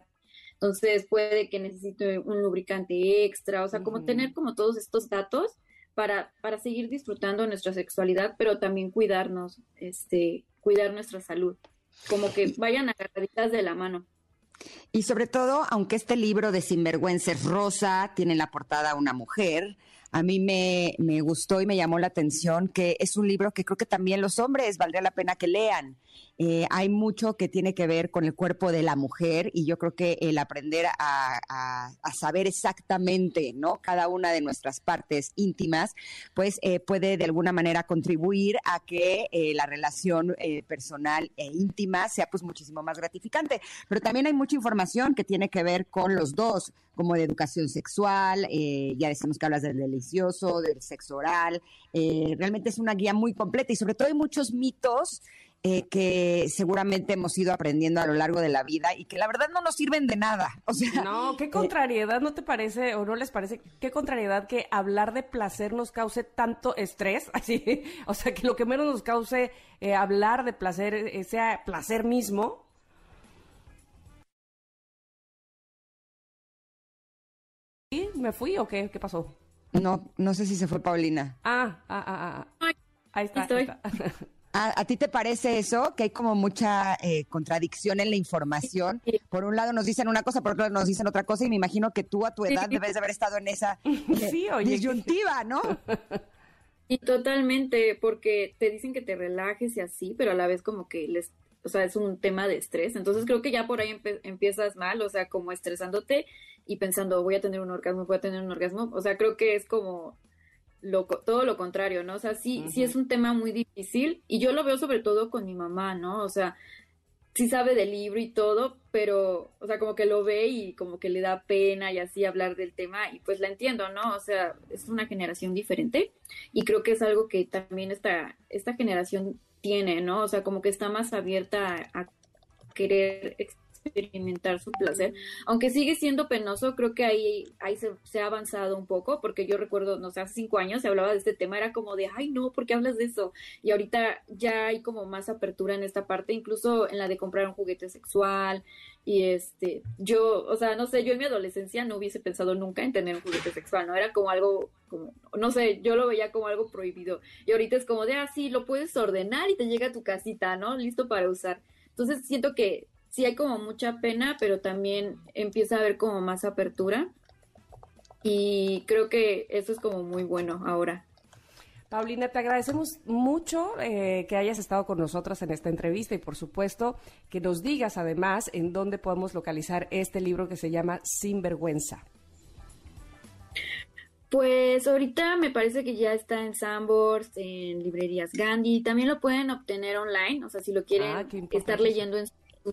[SPEAKER 6] Entonces puede que necesite un lubricante extra, o sea, como tener como todos estos datos para, para seguir disfrutando nuestra sexualidad, pero también cuidarnos, este, cuidar nuestra salud, como que vayan agarraditas de la mano.
[SPEAKER 1] Y sobre todo, aunque este libro de Sinvergüenza es rosa, tiene en la portada una mujer, a mí me, me, gustó y me llamó la atención que es un libro que creo que también los hombres valdría la pena que lean. Eh, hay mucho que tiene que ver con el cuerpo de la mujer y yo creo que el aprender a, saber exactamente no cada una de nuestras partes íntimas, pues eh, puede de alguna manera contribuir a que eh, la relación personal e íntima sea pues muchísimo más gratificante. Pero también hay mucha información que tiene que ver con los dos, como de educación sexual, ya decimos que hablas del delicioso, del sexo oral, realmente es una guía muy completa y sobre todo hay muchos mitos eh, que seguramente hemos ido aprendiendo a lo largo de la vida y que la verdad no nos sirven de nada. O sea,
[SPEAKER 3] no, qué eh, contrariedad, ¿no te parece o no les parece qué contrariedad que hablar de placer nos cause tanto estrés? Así, o sea, que lo que menos nos cause eh, hablar de placer sea placer mismo. Me fui o qué? ¿Qué pasó?
[SPEAKER 1] No, no sé si se fue Paulina.
[SPEAKER 3] Ah, ah, ah, ah. Ahí está. Ahí está.
[SPEAKER 1] ¿A, ti te parece eso? Que hay como mucha eh, contradicción en la información. Por un lado nos dicen una cosa, por otro lado nos dicen otra cosa, y me imagino que tú a tu edad debes de haber estado en esa eh, disyuntiva, ¿no?
[SPEAKER 6] Y totalmente, porque te dicen que te relajes y así, pero a la vez como que les, o sea, es un tema de estrés. Entonces creo que ya por ahí empiezas mal, o sea, como estresándote y pensando, voy a tener un orgasmo, voy a tener un orgasmo. O sea, creo que es como todo lo contrario, ¿no? O sea, sí, sí es un tema muy difícil y yo lo veo sobre todo con mi mamá, ¿no? O sea, sí sabe del libro y todo, pero, o sea, como que lo ve y como que le da pena y así hablar del tema y pues la entiendo, ¿no? O sea, es una generación diferente y creo que es algo que también esta, esta generación tiene, ¿no? O sea, como que está más abierta a, a querer experimentar su placer. Aunque sigue siendo penoso, creo que ahí, ahí se, ha avanzado un poco, porque yo recuerdo, no sé, hace cinco años se hablaba de este tema, era como de, ay, no, ¿por qué hablas de eso? Y ahorita ya hay como más apertura en esta parte, incluso en la de comprar un juguete sexual. Y este, yo, o sea, no sé, yo en mi adolescencia no hubiese pensado nunca en tener un juguete sexual, ¿no? Era como algo, como, no sé, yo lo veía como algo prohibido. Y ahorita es como de, ah, sí, lo puedes ordenar y te llega a tu casita, ¿no? Listo para usar. Entonces siento que sí hay como mucha pena, pero también empieza a haber como más apertura. Y creo que eso es como muy bueno ahora.
[SPEAKER 3] Paulina, te agradecemos mucho eh, que hayas estado con nosotras en esta entrevista y por supuesto que nos digas además en dónde podemos localizar este libro que se llama Sinvergüenza.
[SPEAKER 6] Pues ahorita me parece que ya está en Sambors, en librerías Gandhi, también lo pueden obtener online, o sea, si lo quieren ah, estar leyendo en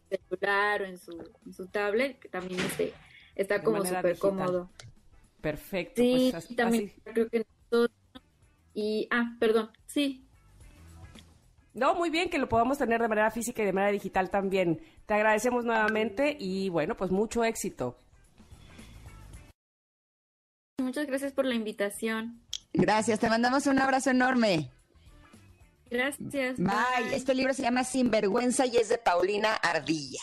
[SPEAKER 6] celular o en su, en su tablet, que también este, está como súper cómodo.
[SPEAKER 3] Perfecto.
[SPEAKER 6] Sí, pues también creo que y ah, perdón, sí.
[SPEAKER 3] No, muy bien que lo podamos tener de manera física y de manera digital también. Te agradecemos nuevamente y bueno, pues mucho éxito.
[SPEAKER 6] Muchas gracias por la invitación.
[SPEAKER 1] Gracias, te mandamos un abrazo enorme.
[SPEAKER 6] Gracias.
[SPEAKER 1] Bye. Este libro se llama Sinvergüenza y es de Paulina Ardilla.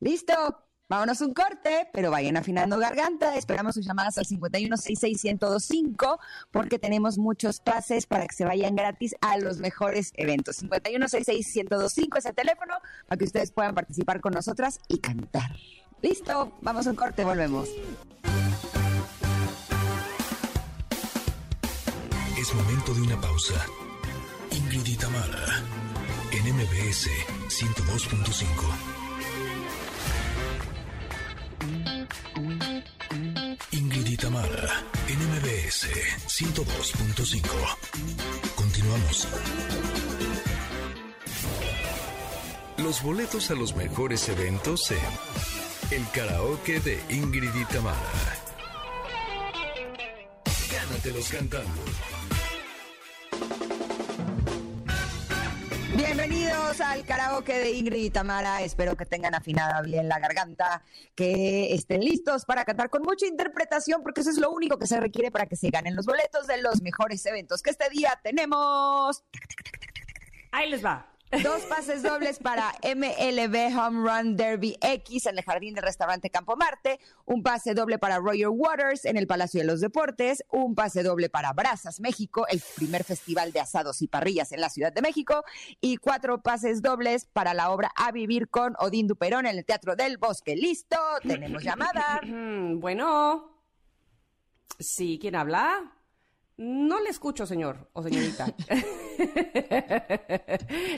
[SPEAKER 1] ¿Listo? Vámonos un corte, pero vayan afinando garganta. Esperamos sus llamadas al 5166125 porque tenemos muchos pases para que se vayan gratis a los mejores eventos. 5166125 es el teléfono para que ustedes puedan participar con nosotras y cantar. Listo, vamos a un corte, volvemos.
[SPEAKER 2] Es momento de una pausa. Ingrid y Tamara, en MBS 102.5. Ingrid y Tamara, en MBS 102.5. Continuamos. Los boletos a los mejores eventos en el karaoke de Ingrid. Gánatelos cantando.
[SPEAKER 1] Bienvenidos al karaoke de Ingrid y Tamara. Espero que tengan afinada bien la garganta, que estén listos para cantar con mucha interpretación, porque eso es lo único que se requiere para que se ganen los boletos de los mejores eventos que este día tenemos.
[SPEAKER 3] Ahí les va.
[SPEAKER 1] Dos pases dobles para MLB Home Run Derby X en el jardín del restaurante Campo Marte, un pase doble para Roger Waters en el Palacio de los Deportes, un pase doble para Brazas México, el primer festival de asados y parrillas en la Ciudad de México, y cuatro pases dobles para la obra A Vivir con Odín Duperón en el Teatro del Bosque. ¿Listo? Tenemos llamada.
[SPEAKER 3] Bueno. Sí, ¿quién habla? No le escucho, señor o señorita.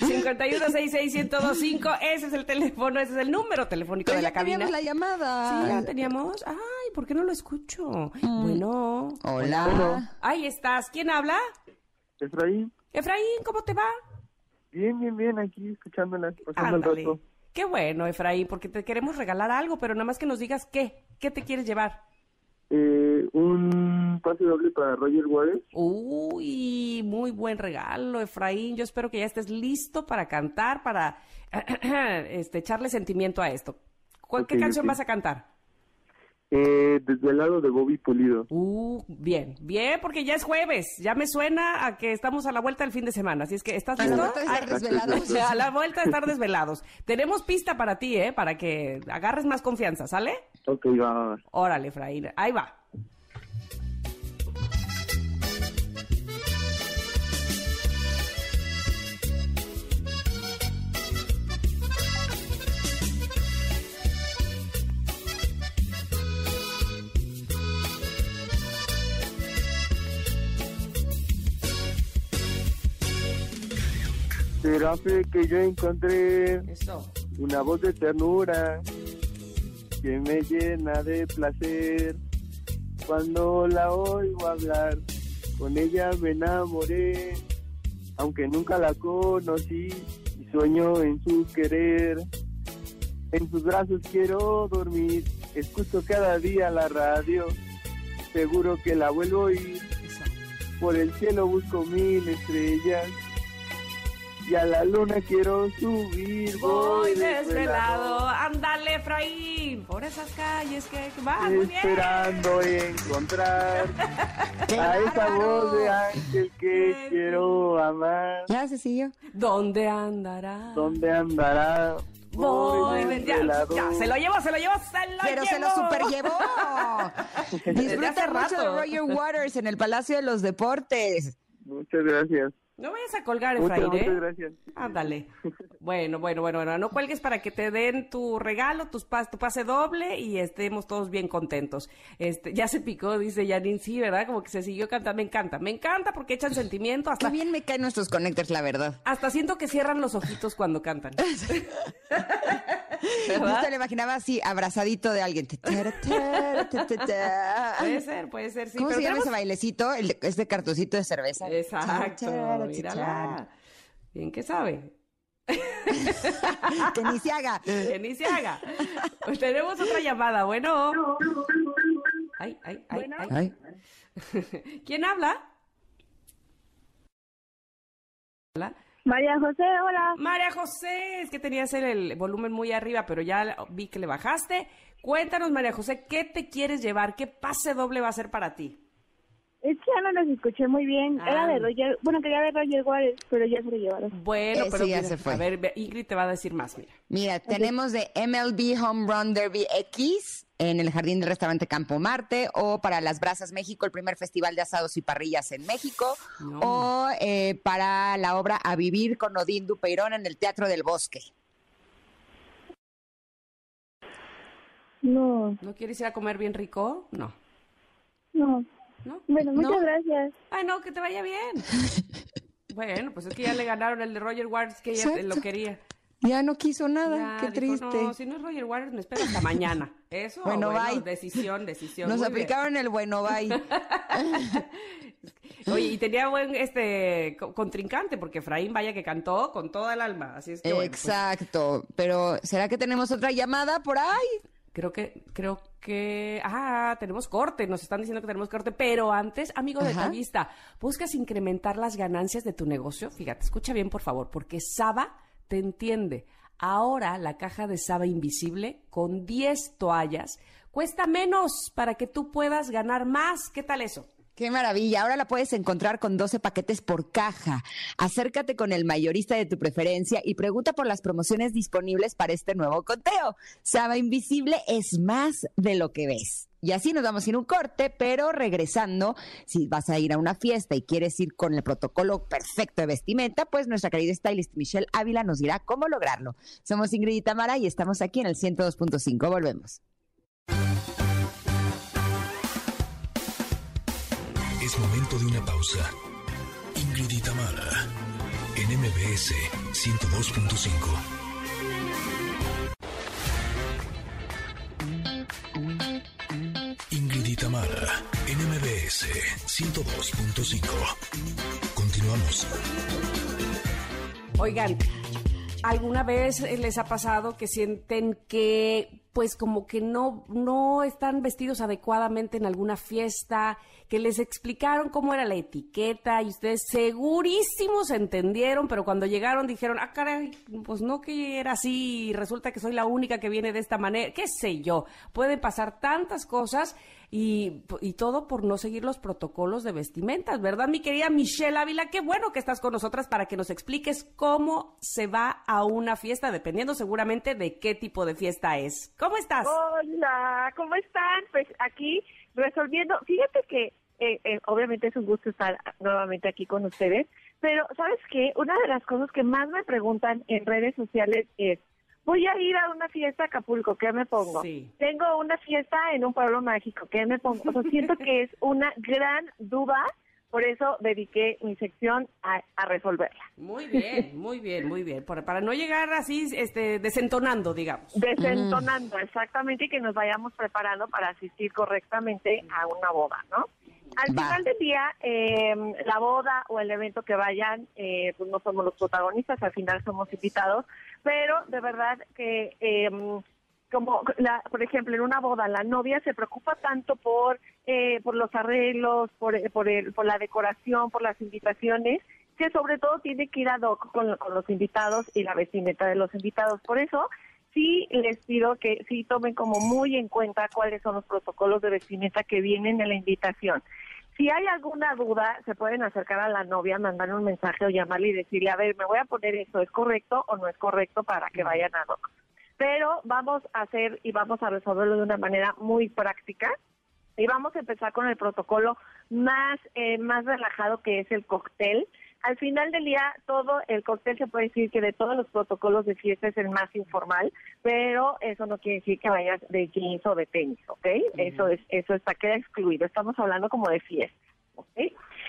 [SPEAKER 3] 5166125, ese es el teléfono, ese es el número telefónico
[SPEAKER 1] Pero
[SPEAKER 3] de la
[SPEAKER 1] ya
[SPEAKER 3] cabina.
[SPEAKER 1] teníamos la llamada.
[SPEAKER 3] Sí, ya teníamos. Ay, ¿por qué no lo escucho? Bueno.
[SPEAKER 1] Hola.
[SPEAKER 3] Ahí estás. ¿Quién habla?
[SPEAKER 7] Efraín,
[SPEAKER 3] Efraín, ¿cómo te va?
[SPEAKER 7] bien, bien, bien, aquí escuchándola, pasando el
[SPEAKER 3] Ándale.
[SPEAKER 7] rato.
[SPEAKER 3] Qué bueno, Efraín, porque te queremos regalar algo, pero nada más que nos digas qué. ¿Qué te quieres llevar?
[SPEAKER 7] Eh, un pase doble para Roger Waters.
[SPEAKER 3] Uy, muy buen regalo, Efraín. Yo espero que ya estés listo para cantar, para este, echarle sentimiento a esto. ¿Cuál, ¿Qué canción vas a cantar?
[SPEAKER 7] Eh, desde el lado de Bobby Pulido.
[SPEAKER 3] Uh, bien, bien, porque ya es jueves. Ya me suena a que estamos a la vuelta del fin de semana. Así es que, ¿estás
[SPEAKER 1] A la
[SPEAKER 3] listo?
[SPEAKER 1] vuelta de desvelados.
[SPEAKER 3] a la vuelta de estar desvelados. Tenemos pista para ti, ¿eh? Para que agarres más confianza, ¿sale?
[SPEAKER 7] Ok, va.
[SPEAKER 3] Órale, Efraín. Ahí va.
[SPEAKER 7] Será fe que yo encontré
[SPEAKER 3] Eso.
[SPEAKER 7] una voz de ternura que me llena de placer. Cuando la oigo hablar, con ella me enamoré, aunque nunca la conocí y sueño en su querer. En sus brazos quiero dormir, escucho cada día la radio, seguro que la vuelvo a oír. Por el cielo busco mil estrellas y a la luna quiero subir.
[SPEAKER 3] Voy desvelado. Ándale, Efraín. Por esas calles que va muy bien.
[SPEAKER 7] esperando encontrar
[SPEAKER 1] ¡Qué
[SPEAKER 7] a esa voz de ángel que quiero amar.
[SPEAKER 1] Ya se siguió.
[SPEAKER 3] ¿Dónde andará?
[SPEAKER 7] ¿Dónde andará?
[SPEAKER 3] Voy,
[SPEAKER 7] Voy
[SPEAKER 3] de- ya, ya, se lo llevo, se lo llevo, se lo
[SPEAKER 1] Pero se lo
[SPEAKER 3] llevo.
[SPEAKER 1] superllevó.
[SPEAKER 3] Desde
[SPEAKER 1] Disfruta mucho de
[SPEAKER 3] rato.
[SPEAKER 1] Roger Waters en el Palacio de los Deportes.
[SPEAKER 7] Muchas gracias.
[SPEAKER 3] No vayas a colgar,
[SPEAKER 7] Muchas,
[SPEAKER 3] Efraín,
[SPEAKER 7] muchas
[SPEAKER 3] ¿eh?
[SPEAKER 7] gracias.
[SPEAKER 3] Ándale. Bueno, bueno, bueno, bueno. No cuelgues para que te den tu regalo, tus pas- tu pase doble y estemos todos bien contentos. Este, ya se picó, dice Janine, sí, ¿verdad? Como que se siguió cantando. Me encanta, me encanta porque echan sentimiento.
[SPEAKER 1] Qué
[SPEAKER 3] Hasta,
[SPEAKER 1] bien me caen nuestros connectors, la verdad.
[SPEAKER 3] hasta siento que cierran los ojitos cuando cantan.
[SPEAKER 1] Justo le imaginaba así, abrazadito de alguien.
[SPEAKER 3] Puede ser, puede ser, sí.
[SPEAKER 1] ¿Cómo
[SPEAKER 3] pero
[SPEAKER 1] se llama
[SPEAKER 3] tenemos-
[SPEAKER 1] ese bailecito? El de, este cartoncito de cerveza.
[SPEAKER 3] Exacto, mírala. Bien que sabe.
[SPEAKER 1] Que ni se haga.
[SPEAKER 3] Que ni se haga. Pues tenemos otra llamada, bueno. Ay, ay, ay, ay.
[SPEAKER 1] Ay,
[SPEAKER 3] ¿Quién habla? Hola.
[SPEAKER 4] María José, hola.
[SPEAKER 3] María José, es que tenías el, el volumen muy arriba, pero ya vi que le bajaste. Cuéntanos, María José, ¿qué te quieres llevar? ¿Qué pase doble va a ser para ti?
[SPEAKER 5] Es que ya no los escuché muy bien. Era
[SPEAKER 3] Ah.
[SPEAKER 5] de Roger, bueno, quería ver Roger Waters, pero ya se lo llevaron.
[SPEAKER 3] Bueno,
[SPEAKER 1] Ese
[SPEAKER 3] pero
[SPEAKER 1] ya
[SPEAKER 3] mira,
[SPEAKER 1] se fue.
[SPEAKER 3] a ver, ve- Ingrid te va a decir más, mira.
[SPEAKER 1] Mira, tenemos de MLB Home Run Derby X en el jardín del restaurante Campo Marte o para Las Brasas México, el primer festival de asados y parrillas en México
[SPEAKER 3] No.
[SPEAKER 1] o eh, para la obra A Vivir con Odín Dupeirón en el Teatro del Bosque.
[SPEAKER 5] No,
[SPEAKER 3] ¿No quieres ir a comer bien rico? No.
[SPEAKER 5] no.
[SPEAKER 3] ¿No?
[SPEAKER 5] Bueno, muchas
[SPEAKER 1] No.
[SPEAKER 5] gracias.
[SPEAKER 3] Ay, no, que te vaya bien. bueno, pues es que ya le ganaron el de Roger Waters, que ella lo quería.
[SPEAKER 1] Ya no quiso nada,
[SPEAKER 3] Ya,
[SPEAKER 1] qué
[SPEAKER 3] dijo,
[SPEAKER 1] triste.
[SPEAKER 3] No, si no es Roger Waters, me espero hasta mañana. Eso,
[SPEAKER 1] Bueno,
[SPEAKER 3] bueno,
[SPEAKER 1] bye.
[SPEAKER 3] decisión, decisión.
[SPEAKER 1] Nos
[SPEAKER 3] muy bien.
[SPEAKER 1] aplicaron el bueno, bye.
[SPEAKER 3] Oye, y tenía buen este co- contrincante, porque Efraín, vaya que cantó con toda el alma. Así es que bueno, pues,
[SPEAKER 1] Exacto, pero ¿será que tenemos otra llamada por ahí?
[SPEAKER 3] creo que, creo que, ah, tenemos corte, nos están diciendo que tenemos corte, pero antes, amigo
[SPEAKER 1] Ajá.
[SPEAKER 3] detallista, ¿buscas incrementar las ganancias de tu negocio? Fíjate, escucha bien, por favor, porque Saba te entiende. Ahora la caja de Saba Invisible con 10 toallas cuesta menos para que tú puedas ganar más. ¿Qué tal eso?
[SPEAKER 1] Qué maravilla. Ahora la puedes encontrar con 12 paquetes por caja. Acércate con el mayorista de tu preferencia y pregunta por las promociones disponibles para este nuevo conteo. Saba Invisible es más de lo que ves. Y así nos vamos sin un corte, pero regresando, si vas a ir a una fiesta y quieres ir con el protocolo perfecto de vestimenta, pues nuestra querida stylist Michelle Ávila nos dirá cómo lograrlo. Somos Ingrid y Tamara y estamos aquí en el 102.5. Volvemos.
[SPEAKER 2] Momento de una pausa. Ingrid y Tamara, en MBS 102.5. Ingrid y Tamara, en MBS 102.5. Continuamos.
[SPEAKER 3] Oigan, ¿alguna vez les ha pasado que sienten que pues como que no, no están vestidos adecuadamente en alguna fiesta, que les explicaron cómo era la etiqueta y ustedes segurísimos entendieron, pero cuando llegaron dijeron, ah, caray, pues no que era así resulta que soy la única que viene de esta manera, qué sé yo, pueden pasar tantas cosas y, todo por no seguir los protocolos de vestimentas, ¿verdad, mi querida Michelle Ávila? Qué bueno que estás con nosotras para que nos expliques cómo se va a una fiesta, dependiendo seguramente de qué tipo de fiesta es. ¿Cómo estás?
[SPEAKER 5] Hola, ¿cómo están? Pues aquí resolviendo. Fíjate que eh, eh, obviamente es un gusto estar nuevamente aquí con ustedes, pero ¿sabes qué? Una de las cosas que más me preguntan en redes sociales es, voy a ir a una fiesta a Acapulco, ¿qué me pongo?
[SPEAKER 3] Sí.
[SPEAKER 5] Tengo una fiesta en un pueblo mágico, ¿qué me pongo? O sea, siento que es una gran duda, por eso dediqué mi sección a, a resolverla.
[SPEAKER 3] Muy bien, muy bien, muy bien. Para no llegar así, este, desentonando, digamos.
[SPEAKER 5] Desentonando, exactamente, y que nos vayamos preparando para asistir correctamente a una boda, ¿no? Al
[SPEAKER 1] Va.
[SPEAKER 5] final del día, eh, la boda o el evento que vayan, eh, pues no somos los protagonistas, al final somos invitados, pero de verdad que, eh, como, la, por ejemplo, en una boda, la novia se preocupa tanto por, eh, por los arreglos, por, eh, por, el, por la decoración, por las invitaciones, que sobre todo tiene que ir ad hoc con, con los invitados y la vestimenta de los invitados. Por eso, sí les pido que sí tomen como muy en cuenta cuáles son los protocolos de vestimenta que vienen en la invitación. Si hay alguna duda, se pueden acercar a la novia, mandarle un mensaje o llamarle y decirle, a ver, me voy a poner esto, ¿es correcto o no es correcto para que vayan a hoc? Pero vamos a hacer y vamos a resolverlo de una manera muy práctica. Y vamos a empezar con el protocolo más, eh, más relajado que es el cóctel. Al final del día, todo el cóctel se puede decir que de todos los protocolos de fiesta es el más informal, pero eso no quiere decir que vayas de jeans o de tenis, ¿ok? Eso es, eso está queda excluido. Estamos hablando como de fiesta, ¿ok?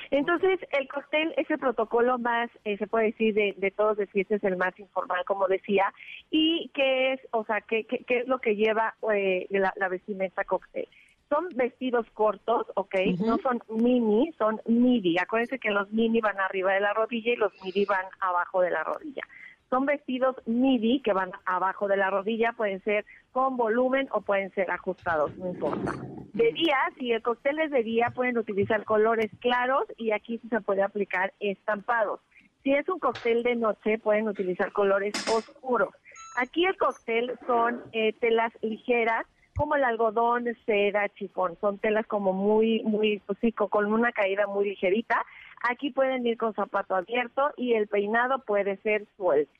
[SPEAKER 5] Entonces, el cóctel es el protocolo más, eh, se puede decir, de, de todos de fiesta es el más informal, como decía, y qué es, o sea, qué, qué, qué es lo que lleva eh, la, la vestimenta cóctel son vestidos cortos, ¿ok? No son mini, son midi. Acuérdense que los mini van arriba de la rodilla y los midi van abajo de la rodilla. Son vestidos midi que van abajo de la rodilla, pueden ser con volumen o pueden ser ajustados, no importa. De día, si el cóctel es de día, pueden utilizar colores claros y aquí se puede aplicar estampados. Si es un cóctel de noche, pueden utilizar colores oscuros. Aquí el cóctel son eh, telas ligeras, como el algodón, seda, chifón. Son telas como muy, muy, pues sí, con una caída muy ligerita. Aquí pueden ir con zapato abierto y el peinado puede ser suelto.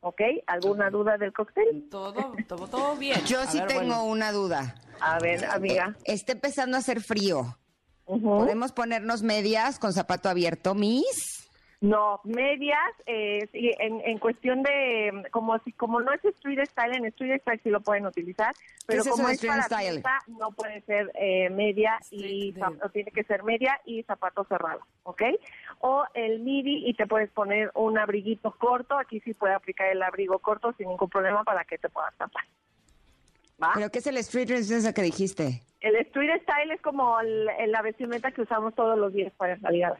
[SPEAKER 5] ¿Ok? ¿Alguna duda del cóctel?
[SPEAKER 3] Todo, todo, todo bien.
[SPEAKER 1] Yo sí tengo una duda.
[SPEAKER 5] A ver, amiga.
[SPEAKER 1] Eh, está empezando a hacer frío. ¿Podemos ponernos medias con zapato abierto, Miss?
[SPEAKER 5] No, medias, eh, en, en, cuestión de, como si como no es street style, en street style sí lo pueden utilizar, pero como es para style? no puede ser eh, media y tiene que ser media y zapato cerrado, ¿ok? O el midi y te puedes poner un abriguito corto, aquí sí puede aplicar el abrigo corto sin ningún problema para que te puedas tapar.
[SPEAKER 1] ¿Va? ¿Pero qué es el street dress que dijiste?
[SPEAKER 5] El street style es como la vestimenta que usamos todos los días para salir a la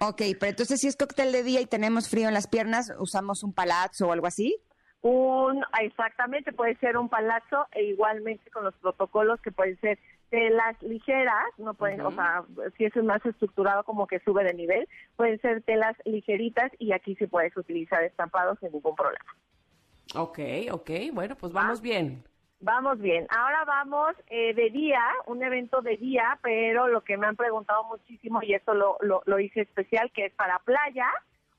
[SPEAKER 1] ok, pero entonces si es cóctel de día y tenemos frío en las piernas, ¿usamos un palazzo o algo así?
[SPEAKER 5] Un, exactamente, puede ser un palazzo e igualmente con los protocolos que pueden ser telas ligeras, no pueden, o sea, si es más estructurado como que sube de nivel, pueden ser telas ligeritas y aquí sí puedes utilizar estampados sin ningún problema.
[SPEAKER 3] Ok, ok, bueno, pues vamos bien.
[SPEAKER 5] Vamos bien. Ahora vamos eh, de día, un evento de día, pero lo que me han preguntado muchísimo y esto lo, lo, hice especial, que es para playa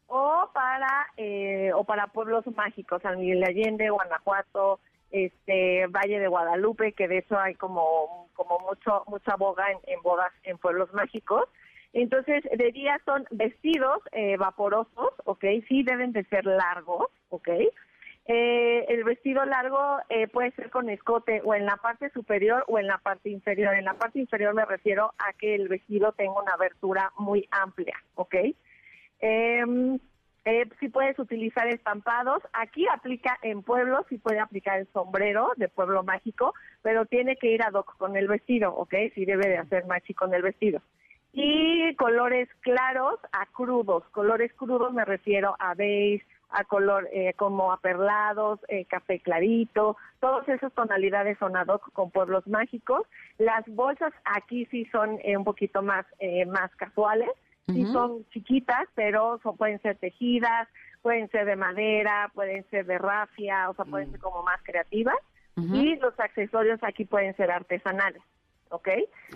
[SPEAKER 5] o para eh, o para pueblos mágicos, San Miguel de Allende, Guanajuato, este Valle de Guadalupe, que de eso hay como como mucho mucha boga en, bodas en pueblos mágicos. Entonces, de día son vestidos eh, vaporosos, ¿ok? Sí deben de ser largos, ¿ok? Eh, el vestido largo eh, puede ser con escote o en la parte superior o en la parte inferior. En la parte inferior me refiero a que el vestido tenga una abertura muy amplia, ¿ok? Em, eh, si puedes utilizar estampados, aquí aplica en pueblo, si puede aplicar el sombrero de pueblo mágico, pero tiene que ir ad hoc con el vestido, ¿ok? Si debe de hacer machi con el vestido. Y colores claros a crudos, colores crudos me refiero a beige, a color eh, como aperlados, eh, café clarito, todas esas tonalidades son ad hoc con pueblos mágicos. Las bolsas aquí sí son eh, un poquito más, más casuales, sí son chiquitas, pero son, pueden ser tejidas, pueden ser de madera, pueden ser de rafia, o sea, pueden ser como más creativas. Y los accesorios aquí pueden ser artesanales. ¿Ok?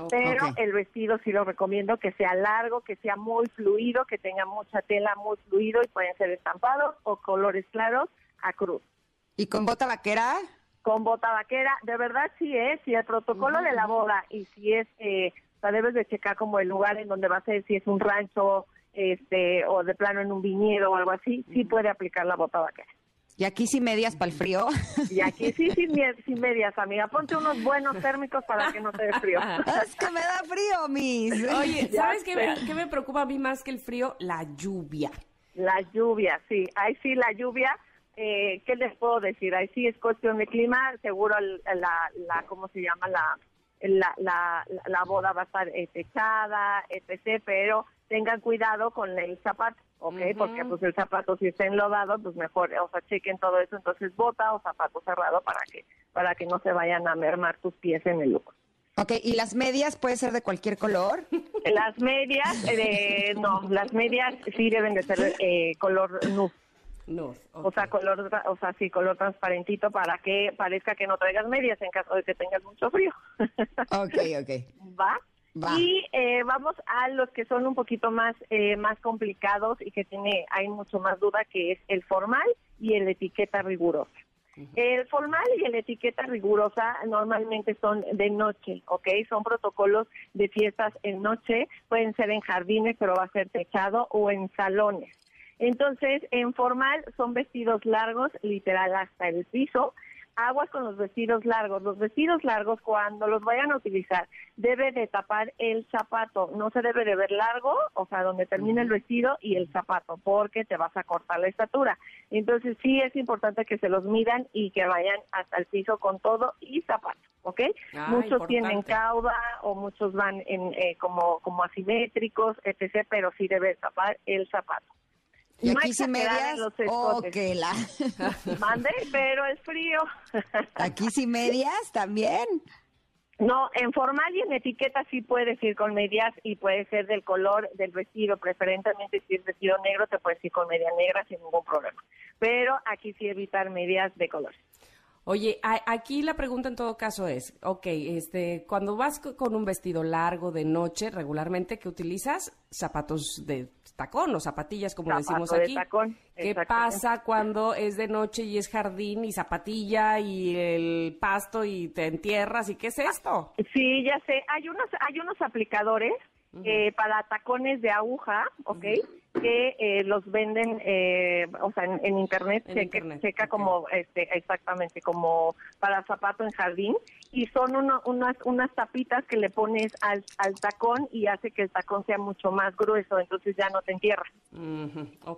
[SPEAKER 5] Pero el vestido sí lo recomiendo que sea largo, que sea muy fluido, que tenga mucha tela muy fluido y pueden ser estampados o colores claros a cruz.
[SPEAKER 1] ¿Y con bota vaquera?
[SPEAKER 5] Con bota vaquera, de verdad sí es, si el protocolo de la boda y si es, eh, o sea, debes de checar como el lugar en donde va a ser, si es un rancho, este, o de plano en un viñedo o algo así, sí puede aplicar la bota vaquera.
[SPEAKER 1] ¿Y aquí sin medias para el frío?
[SPEAKER 5] Y aquí sí sin, sin, medias, amiga. Ponte unos buenos térmicos para que no te dé frío.
[SPEAKER 1] es que me da frío, mis.
[SPEAKER 3] Oye, ¿sabes qué me, qué me preocupa a mí más que el frío? La lluvia.
[SPEAKER 5] La lluvia, sí. Ahí sí, la lluvia. Eh, ¿Qué les puedo decir? Ahí sí es cuestión de clima. Seguro la, la ¿cómo se llama? La, la, la, la boda va a estar eh, techada, etc. Pero tengan cuidado con el zapato, ¿ok? Porque pues el zapato si está enlodado, pues mejor, o sea, chequen todo eso, entonces bota o zapato cerrado para que para que no se vayan a mermar tus pies en el lugar.
[SPEAKER 1] Ok, ¿y las medias puede ser de cualquier color?
[SPEAKER 5] Las medias, eh, no, las medias sí deben de ser eh, color nude.
[SPEAKER 3] No,
[SPEAKER 5] O sea, color, o sea, sí, color transparentito para que parezca que no traigas medias en caso de que tengas mucho frío.
[SPEAKER 1] ok, ok.
[SPEAKER 5] ¿Va? Y eh, vamos a los que son un poquito más eh, más complicados y que tiene hay mucho más duda que es el formal y el etiqueta rigurosa. El formal y el etiqueta rigurosa normalmente son de noche, ¿ok? Son protocolos de fiestas en noche, pueden ser en jardines, pero va a ser techado o en salones. Entonces, en formal son vestidos largos, literal hasta el piso, aguas con los vestidos largos. Los vestidos largos, cuando los vayan a utilizar, debe de tapar el zapato. No se debe de ver largo, o sea, donde termina el vestido y el zapato, porque te vas a cortar la estatura. Entonces, sí es importante que se los midan y que vayan hasta el piso con todo y zapato, ¿ok?
[SPEAKER 3] Ah,
[SPEAKER 5] muchos tienen cauda o muchos van en eh, como, como asimétricos, etc., pero sí debe tapar el zapato.
[SPEAKER 1] Y aquí sin medias, oh, que la...
[SPEAKER 5] Mande, pero es frío.
[SPEAKER 1] aquí sin medias también.
[SPEAKER 5] No, en formal y en etiqueta sí puedes ir con medias y puede ser del color del vestido, preferentemente si es vestido negro te puedes ir con media negra sin ningún problema. Pero aquí sí evitar medias de color.
[SPEAKER 3] Oye, aquí la pregunta en todo caso es, ok, este, cuando vas con un vestido largo de noche, regularmente, ¿qué utilizas? Zapatos de tacón o zapatillas, como decimos aquí. ¿Qué pasa cuando es de noche y es jardín y zapatilla y el pasto y te entierras? ¿Y qué es esto?
[SPEAKER 5] Sí, ya sé. Hay unos, hay unos aplicadores eh, para tacones de aguja, ¿ok? Que eh, los venden, eh, o sea, en, internet, se checa, como, este, exactamente, como para zapato en jardín, y son unas, unas tapitas que le pones al, al tacón y hace que el tacón sea mucho más grueso, entonces ya no te entierras.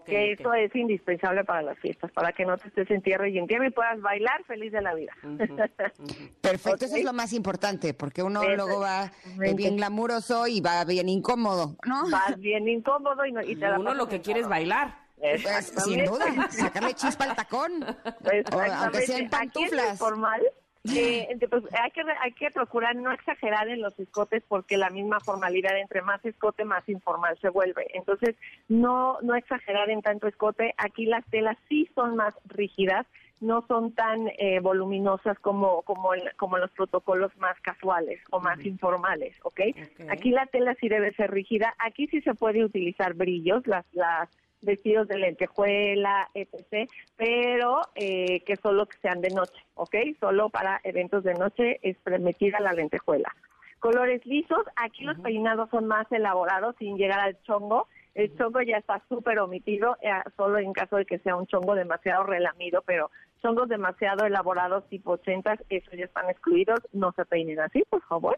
[SPEAKER 5] que eso es indispensable para las fiestas, para que no te estés en tierra y en tierra y puedas bailar feliz de la vida.
[SPEAKER 1] Perfecto, eso es lo más importante, porque uno luego va bien glamuroso y va bien incómodo, ¿no?
[SPEAKER 5] Vas bien incómodo y, no, y te
[SPEAKER 3] Uno lo que quiere es bailar.
[SPEAKER 1] Pues, sin duda, sacarle chispa al tacón. aunque sea en pantuflas.
[SPEAKER 5] formal, eh, pues, hay, que, hay que procurar no exagerar en los escotes porque la misma formalidad, entre más escote, más informal se vuelve. Entonces, no, no exagerar en tanto escote. Aquí las telas sí son más rígidas, no son tan eh, voluminosas como, como, como los protocolos más casuales o más informales, ¿okay? Aquí la tela sí debe ser rígida. Aquí sí se puede utilizar brillos, las, las vestidos de lentejuela, etc., pero eh, que solo que sean de noche, ¿ok? Solo para eventos de noche es permitida la lentejuela. Colores lisos, aquí los peinados son más elaborados sin llegar al chongo. El chongo ya está súper omitido, eh, solo en caso de que sea un chongo demasiado relamido, pero chongos demasiado elaborados tipo 80, eso ya están excluidos, no se peinen así, por favor.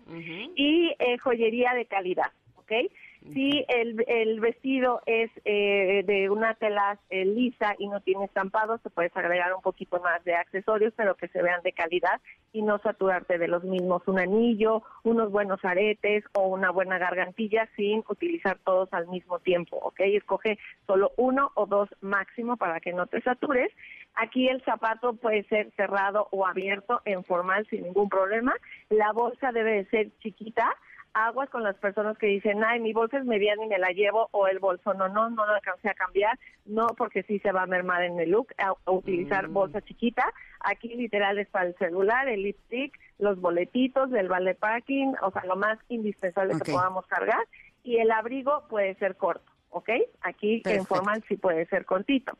[SPEAKER 5] Y eh, joyería de calidad, ¿ok? Si el, el vestido es eh, de una tela eh, lisa y no tiene estampado, se puedes agregar un poquito más de accesorios, pero que se vean de calidad y no saturarte de los mismos. Un anillo, unos buenos aretes o una buena gargantilla sin utilizar todos al mismo tiempo, ¿ok? Escoge solo uno o dos máximo para que no te satures. Aquí el zapato puede ser cerrado o abierto en formal sin ningún problema. La bolsa debe de ser chiquita aguas con las personas que dicen, ay, mi bolsa es mediana y me la llevo, o el bolso no, no, no lo alcancé a cambiar, no, porque sí se va a mermar en el look, a, utilizar mm. bolsa chiquita. Aquí literal es para el celular, el lipstick, los boletitos del ballet packing, o sea, lo más indispensable que podamos cargar. Y el abrigo puede ser corto, ¿ok? Aquí en formal sí puede ser cortito.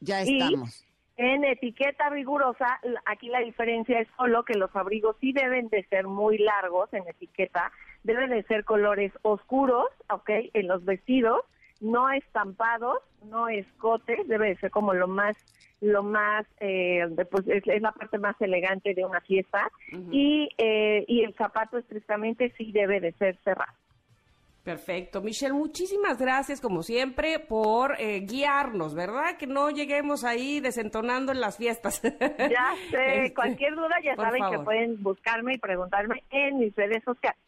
[SPEAKER 1] Ya estamos.
[SPEAKER 5] En etiqueta rigurosa, aquí la diferencia es solo que los abrigos sí deben de ser muy largos en etiqueta, deben de ser colores oscuros, ¿ok? En los vestidos, no estampados, no escotes, debe de ser como lo más, lo más, eh, pues es, la parte más elegante de una fiesta y, eh, y el zapato estrictamente sí debe de ser cerrado.
[SPEAKER 3] Perfecto. Michelle, muchísimas gracias, como siempre, por eh, guiarnos, ¿verdad? Que no lleguemos ahí desentonando en las fiestas.
[SPEAKER 5] Ya sé, este, cualquier duda ya saben que pueden buscarme y preguntarme en mis redes sociales.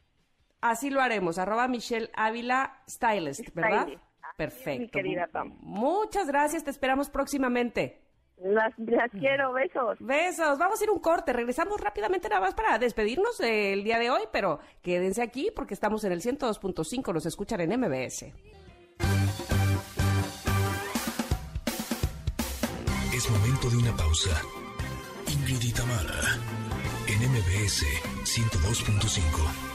[SPEAKER 3] Así lo haremos, arroba Michelle Ávila Stylist, ¿verdad? Perfecto.
[SPEAKER 5] Mi querida
[SPEAKER 3] Muchas gracias, te esperamos próximamente.
[SPEAKER 5] Las, quiero, besos.
[SPEAKER 3] Besos. Vamos a ir un corte. Regresamos rápidamente nada más para despedirnos del día de hoy, pero quédense aquí porque estamos en el 102.5. Los escuchan en MBS.
[SPEAKER 2] Es momento de una pausa. Ingrid y en MBS 102.5.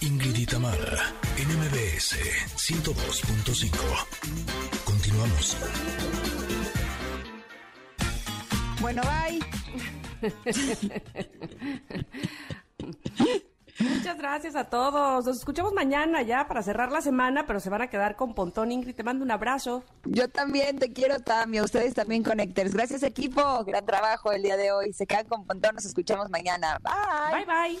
[SPEAKER 2] Ingrid y Tamara, NMBS 102.5. Continuamos.
[SPEAKER 1] Bueno, bye.
[SPEAKER 3] Muchas gracias a todos. Nos escuchamos mañana ya para cerrar la semana, pero se van a quedar con Pontón. Ingrid, te mando un abrazo.
[SPEAKER 1] Yo también te quiero, Tami. ustedes también, Connectors. Gracias, equipo. Gran trabajo el día de hoy. Se quedan con Pontón. Nos escuchamos mañana. Bye.
[SPEAKER 3] Bye, bye.